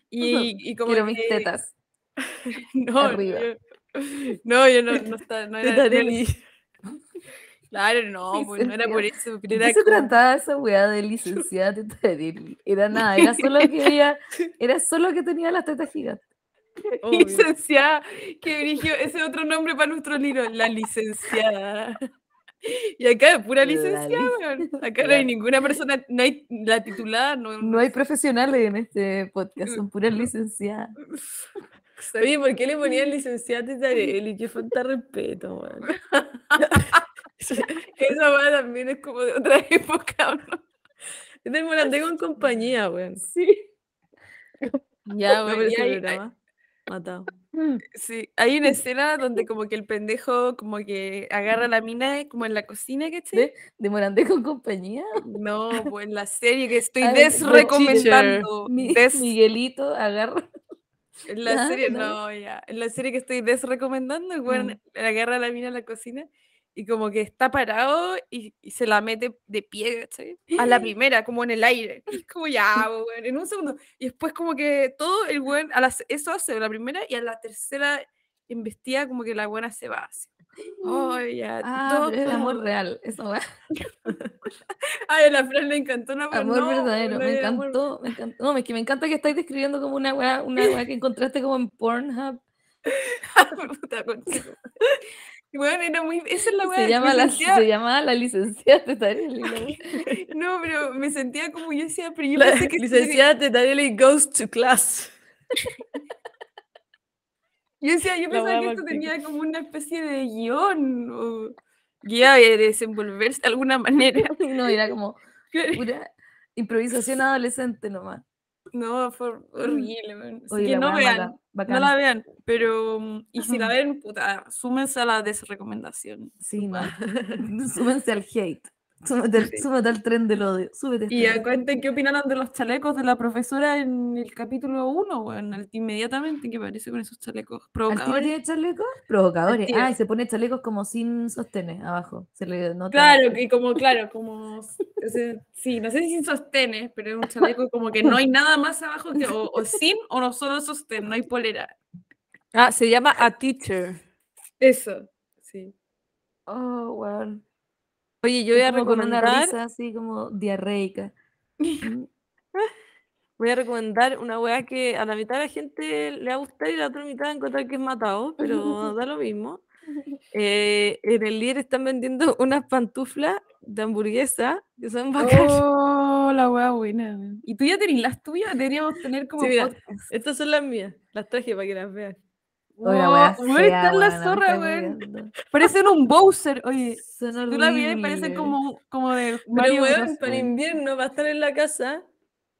Y, y como Quiero que, mis tetas. no, arriba. yo- no, yo no, no, estaba, no era. Claro, no, pues no era por eso, pero ¿De era qué se trataba esa weá de licenciada tetarelli? Era nada, era solo que ella, era solo que tenía las tetas gigantes. Obvio. licenciada, que brillo, ese otro nombre para nuestro libro, la licenciada. Y acá es pura licenciada, acá no hay ninguna persona, no hay la titulada, no, No hay profesionales en este podcast, son puras licenciadas. Oye, ¿por qué le ponían licenciada Tetarelli? Qué falta respeto, weón. Esa weá también es como de otra época, ¿no? Es del Morandé con compañía, weón. Sí. Ya, ese hay- programa, Matado. Sí, hay una escena donde como que el pendejo como que agarra a la mina como en la cocina, ¿cachai? ¿De, de Morandé con compañía? No, pues en la serie que estoy Ah, desrecomendando. Mi- Des- Miguelito agarra. en la Ah, serie, no. no, ya. En la serie que estoy desrecomendando, el weón Mm. agarra a la mina en la cocina y como que está parado y, y se la mete de pie. A la primera, como en el aire. Y es como ya, weón, en un segundo. Y después como que todo el weón, a las, eso hace la primera y a la tercera embestida como que la buena se va así. Ay, ya. Ah, todo pero es amor real. Esa weá. Ay, a la Fran le encantó una Amor no, verdadero. no me amor- encantó, me encantó. No, es que me encanta que estáis describiendo como una weá, una weá que encontraste como en Pornhub. Puta. Bueno, era muy. Esa es la Se weá. llama me la, sentía- se llamaba la licenciada Tetarelli. la. No, pero me sentía como yo decía, pero yo La pensé que licenciada Tetarelli goes to class. Yo decía, yo pensaba que esto tenía como una especie de guion o guía de desenvolverse de alguna manera. No, era como pura improvisación adolescente nomás. No, fue horrible, man. Así Oye, que no vean, mala, no la vean, pero mm, y si la ven, puta, súmense a la desrecomendación. Sí, no. Súmense al hate. Súbete, al- súbete al tren del odio. Súbete. a Y cuenten qué opinaron de los chalecos de la profesora en el capítulo 1, bueno, inmediatamente que aparece con esos chalecos ¿Al tiro provocadores. tiene chalecos? Provocadores. Ah, y se pone chalecos como sin sostenes abajo. Se le nota. Claro, que como, claro, como, s- o sea, sí, no sé si sin sostenes, pero es un chaleco como que no hay nada más abajo que o, o sin o no solo sostén, no hay polera. Ah, se llama A Teacher. Eso, sí. Oh, weón. Oye, yo voy a Como con una recomendar, risa así como diarreica. Voy a recomendar una weá que a la mitad de la gente le va a gustar y la otra mitad va a encontrar que es matado, pero da lo mismo. Eh, en el líder están vendiendo unas pantuflas de hamburguesa que son bacanas. Oh, la wea buena. ¿Y tú ya tenés las tuyas? Deberíamos tener como Sí, mira. Estas son las mías, las traje para que las vean. Oh, la Oh, está en la zorra, weón. Parecen un Bowser, oye. Son Tú la vi y parece como, como de Pero weón, para invierno, para estar en la casa,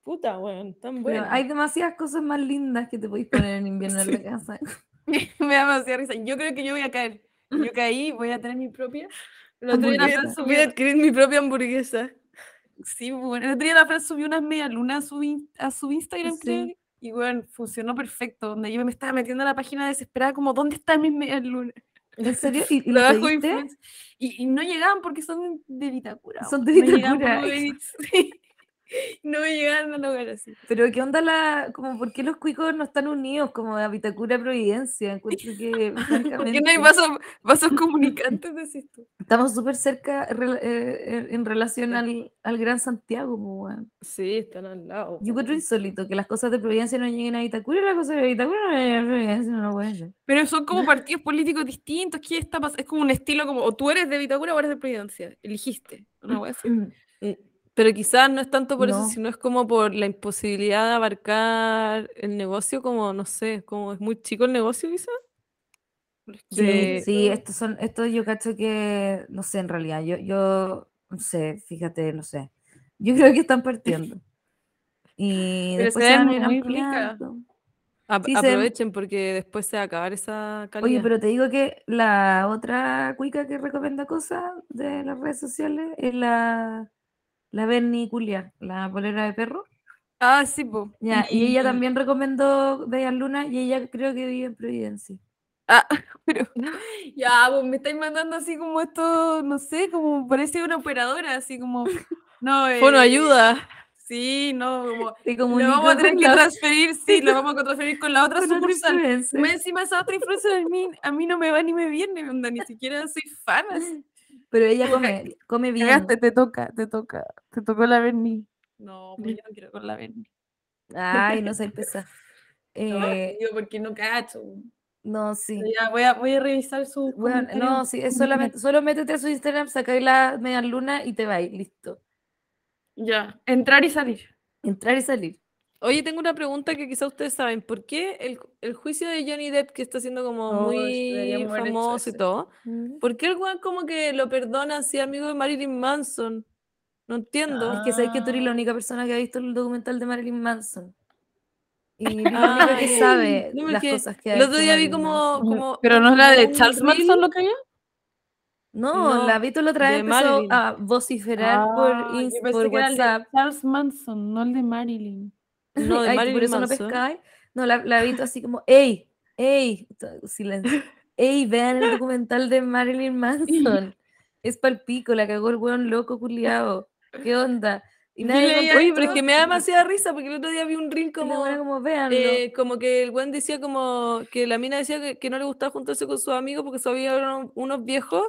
puta weón, tan buenas. hay demasiadas cosas más lindas que te podéis poner en invierno en la casa. Me da demasiada risa. Yo creo que yo voy a caer. Yo caí, voy a tener mi propia. Fran Voy a adquirir mi propia hamburguesa. sí, bueno, el otro día la Fran subió unas medias lunas a su, a su Instagram, Sí. creo. Y bueno, funcionó perfecto. Donde yo me estaba metiendo a la página desesperada, como, ¿dónde están mis medias lunas? ¿En serio? ¿Y, y lo influencer. Y, y no llegaban porque son de Vitacura. Son de Vitacura. Sí. No me llegaban al hogar así. Pero ¿qué onda la, como por qué los cuicos no están unidos como a Vitacura Providencia? Encuentro que ¿Por qué no hay vasos, vasos comunicantes, decís tú? Estamos súper cerca eh, eh, en relación al, al Gran Santiago, po, weón. Sí, están al lado. Yo encuentro insólito que las cosas de Providencia no lleguen a Vitacura y las cosas de Vitacura no lleguen a Providencia, no lo puede ser. Pero son como partidos políticos distintos. ¿Qué está pas- Es como un estilo como, o tú eres de Vitacura o eres de Providencia. Eligiste. Una wea así. Pero quizás no es tanto por eso, No. sino es como por la imposibilidad de abarcar el negocio, como no sé, como es muy chico el negocio, quizás. Sí, De- sí, estos son, estos yo cacho que, no sé, en realidad, yo, yo, no sé, fíjate, no sé. Yo creo que están partiendo. Y Pero después se van a ven ir muy ampliando. ap- Sí, se aprovechen porque después se va a acabar esa calidad. Oye, pero te digo que la otra cuica que recomienda cosas de las redes sociales es la, la Berni Culia, la polera de perro. Ah, sí, po. Ya, y ella también recomendó Bellas Luna y ella creo que vive en Providencia. Ah, pero ya, pues me estáis mandando así como esto, no sé, como parece una operadora, así como. No, Fono eh, ayuda. Sí, no, como. Te Lo vamos a tener que transferir, sí, lo vamos a transferir con la otra sucursal. Más encima esa otra influencer a mí, a mí no me va ni me viene, onda, ni siquiera soy fan. así. Pero ella come, come bien. Cagaste, te toca, te toca. Te tocó la Berni. No, pues yo no quiero con la Berni. Ay, no sé pesar. No, Eh, digo, porque no cacho. no, sí. Ya, voy a, voy a revisar su. Bueno, no, sí, es solamente, solo métete a su Instagram, sacáis la media luna y te vais, listo. Ya, entrar y salir. Entrar y salir. Oye, tengo una pregunta que quizás ustedes saben. ¿Por qué el, el juicio de Johnny Depp, que está siendo como Oh, muy famoso y todo, ¿por qué el weón como que lo perdona si es amigo de Marilyn Manson? No entiendo. Es que sabes que tú eres la Ah. única persona que ha visto el documental de Marilyn Manson. Y única que sabe no, las cosas que El otro día vi como, como. Pero no es la de Charles Manson lo que había. No, No, la Vito la otra vez de empezó Marilyn. a vociferar por, Ah, por de WhatsApp. Charles Manson, no el de Marilyn. No, de Ay, por eso no pescáis. No, la, la Vito así como, ¡ey! ¡ey! Silencio. ¡ey! Vean el documental de Marilyn Manson. Es palpico, la cagó el weón loco culiao. ¿Qué onda? Y nadie Oye, pero es que me da demasiada risa porque el otro día vi un reel como. como, eh, como que el buen decía como que la mina decía que, que no le gustaba juntarse con sus amigos porque amigos eran unos viejos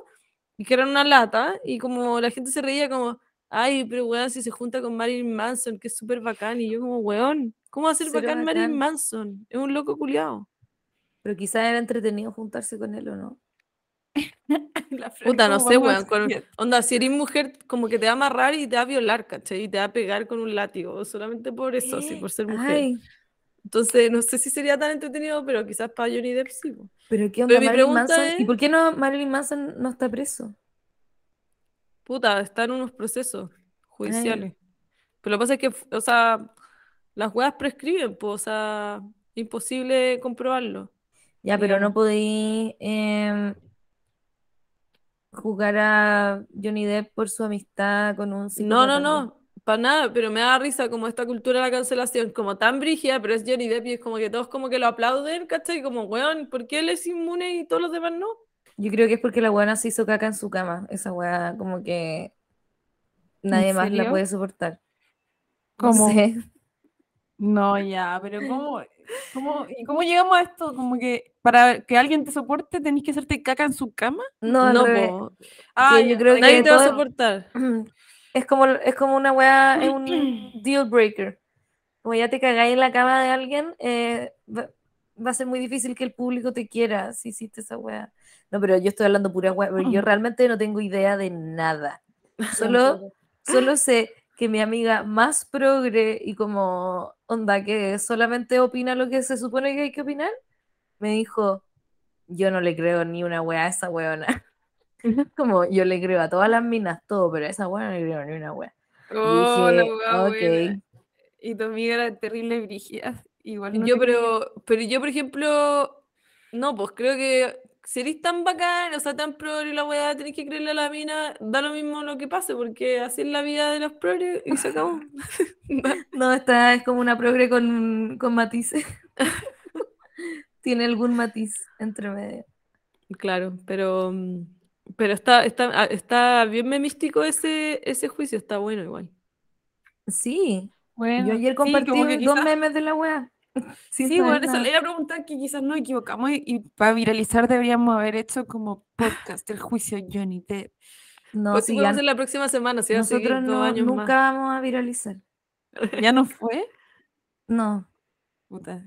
y que eran una lata y como la gente se reía como ay pero weón si se junta con Marilyn Manson que es súper bacán y yo como weón ¿cómo va a ser Cero bacán Marilyn bacán. Manson? es un loco culiao Pero quizás era entretenido juntarse con él o no. Puta no sé weón con- onda si eres mujer como que te va a amarrar y te va a violar ¿cachai? y te va a pegar con un látigo solamente por eso así por ser mujer Ay, entonces no sé si sería tan entretenido pero quizás para Johnny Depp sí pero ¿qué onda mi Marilyn pregunta Manson? ¿Y es- por qué no Marilyn Manson no está preso? Puta, está en unos procesos judiciales. Pero lo que pasa es que, o sea, las weas prescriben, pues, o sea, imposible comprobarlo. Ya, pero no digamos. podéis em, jugar a Johnny Depp por su amistad con un No, no, no, para nada, pero me da risa como esta cultura de la cancelación, como tan brígida, pero es Johnny Depp y es como que todos como que lo aplauden, ¿cachai? Como, weón, ¿por qué él es inmune y todos los demás no? Yo creo que es porque la buena se hizo caca en su cama. Esa weá como que nadie más la puede soportar. No ¿Cómo? sé. No, ya, pero ¿cómo, cómo, ¿y cómo llegamos a esto? Como que para que alguien te soporte tenés que hacerte caca en su cama. No, No, Ah, yo creo ay, nadie que te va a soportar. Es como, es como una weá, es un deal breaker. Como ya te cagáis en la cama de alguien, eh, va, a ser muy difícil que el público te quiera si hiciste esa weá. No, pero yo estoy hablando pura weá, porque yo realmente no tengo idea de nada. Solo, solo sé que mi amiga más progre y como onda que solamente opina lo que se supone que hay que opinar, me dijo, yo no le creo ni una weá a esa weona. Como yo le creo a todas las minas todo, pero a esa weá no le creo ni una weá. Y Oh, la dije, hueá ok. buena. Y tu amiga era terrible brígida. Igual no Yo, pero, pero yo, por ejemplo, no, pues creo que si eres tan bacán, o sea, tan progre la weá, tenés que creerle a la mina, da lo mismo lo que pase, porque así es la vida de los progres y se acabó. No, esta es como una progre con, con matices. Tiene algún matiz entre medio. Claro, pero, mm, pero está, está, ah, está bien memístico ese, ese juicio, está bueno igual. Sí, Bueno, yo ayer compartí dos memes de la sin Sí, bueno, eso le iba a preguntar que quizás nos equivocamos y, y para viralizar deberíamos haber hecho como podcast el juicio Johnny Depp. No, Pues sí, sí, podemos ya- hacer la próxima semana, si nosotros no, años nunca más. vamos a viralizar. ¿Ya no fue? No, Puta.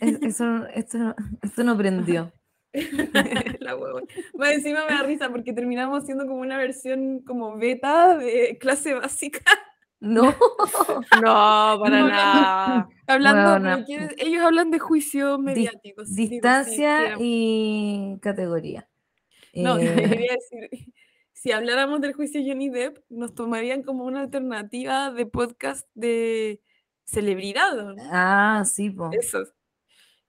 es- eso, esto, no- esto no prendió. la hueva. Más encima me da risa porque terminamos siendo como una versión como beta de clase básica. No, No, para No, nada. Hablando, ellos hablan de juicio mediático. sí, digo, sí, distancia y categoría. No, Eh, quería decir, si habláramos del juicio Johnny Depp, nos tomarían como una alternativa de podcast de celebridad, ¿o ¿no? ah, sí, po. Eso.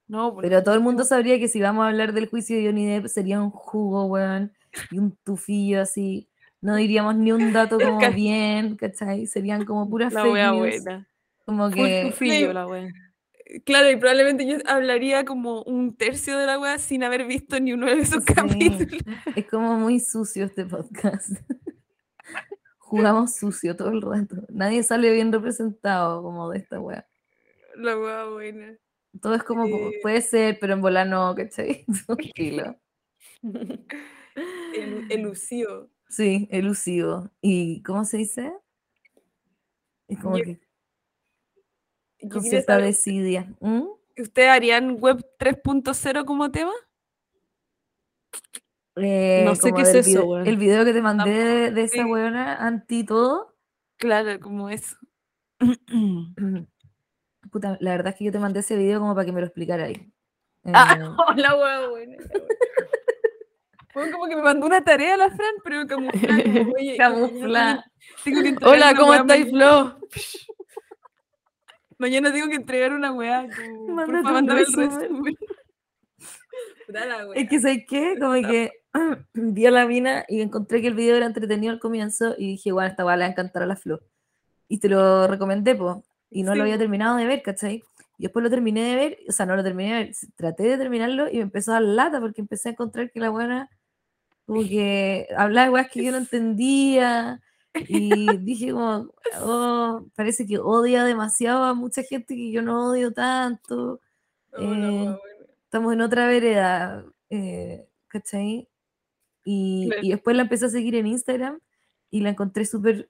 No, porque Pero todo el mundo sabría que si vamos a hablar del juicio de Johnny Depp sería un jugo, weón, y un tufillo así. No diríamos ni un dato como bien, ¿cachai? Serían como puras La fake wea news. buena. Como que tufillo, la wea. Claro, y probablemente yo hablaría como un tercio de la wea sin haber visto ni uno de esos Sí. capítulos. es como muy sucio este podcast. Jugamos sucio todo el rato. Nadie sale bien representado como de esta wea. La wea buena. Todo es como, Eh. puede ser, pero en volar no, ¿cachai? Tranquilo. El, elusivo. Sí, elusivo. ¿Y cómo se dice? Es como Yo- que con cierta saber, desidia. ¿Mm? ¿Ustedes harían web 3.0 como tema? Eh, No sé qué es eso, video- weón. El video que te mandé de, de esa Sí. weona anti todo. Claro, como eso. Puta, la verdad es que yo te mandé ese video como para que me lo explicara ahí. Ah, Eh, oh, la wea buena. la wea. Fue como que me mandó una tarea la Fran, pero camuflada. como, oye, que mañana camufla. tengo- tengo que entregar Hola, una ¿cómo estáis. Flo? Mañana tengo que entregar una weá. como, Mándate el resumen. Es que, ¿sabes qué? Como que vi a la mina y encontré que el video era entretenido al comienzo y dije, bueno, esta weá le va a encantar a la Flo. Y te lo recomendé, pues. Y no Sí, lo había po. terminado de ver, ¿cachai? Y después lo terminé de ver, o sea, no lo terminé de ver, traté de terminarlo y me empezó a dar lata porque empecé a encontrar que la buena, como que hablaba de weas que yo no entendía. Y dije como, oh, parece que odia demasiado a mucha gente que yo no odio tanto. Oh, eh. Estamos en otra vereda, eh, ¿cachai? Y, y después la empecé a seguir en Instagram y la encontré súper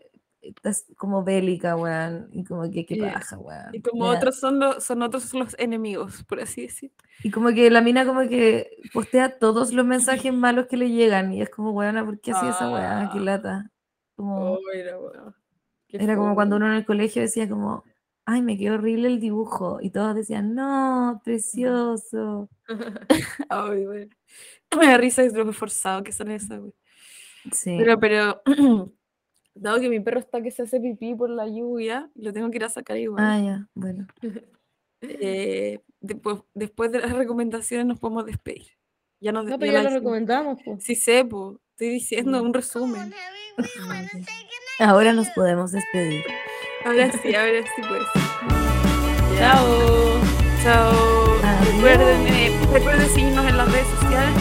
tas- como bélica, weón. Y como que qué paja, weón. Y como da- otros son los, son otros los enemigos, por así decir. Y como que la mina como que postea todos los mensajes malos que le llegan. Y es como, weona, ¿por qué hacía esa weá? Qué Ah. lata. Como, la wea. Qué era como cuando uno en el colegio decía como, ay, me quedó horrible el dibujo. Y todos decían, no, precioso. Ay, bueno. Me da risa es lo forzado que son esas, wey. Sí. Pero, pero, dado que mi perro está que se hace pipí por la lluvia, lo tengo que ir a sacar igual. Ah, ya, bueno. Eh, después, después de las recomendaciones nos podemos despedir. Ya nos No, ya pero ya lo hicimos. recomendamos, pues. Sí sé, po. Estoy diciendo un resumen. Ahora nos podemos despedir. Ahora sí, ahora sí pues. Chao. Chao. Recuerden, eh, recuerden seguirnos en las redes sociales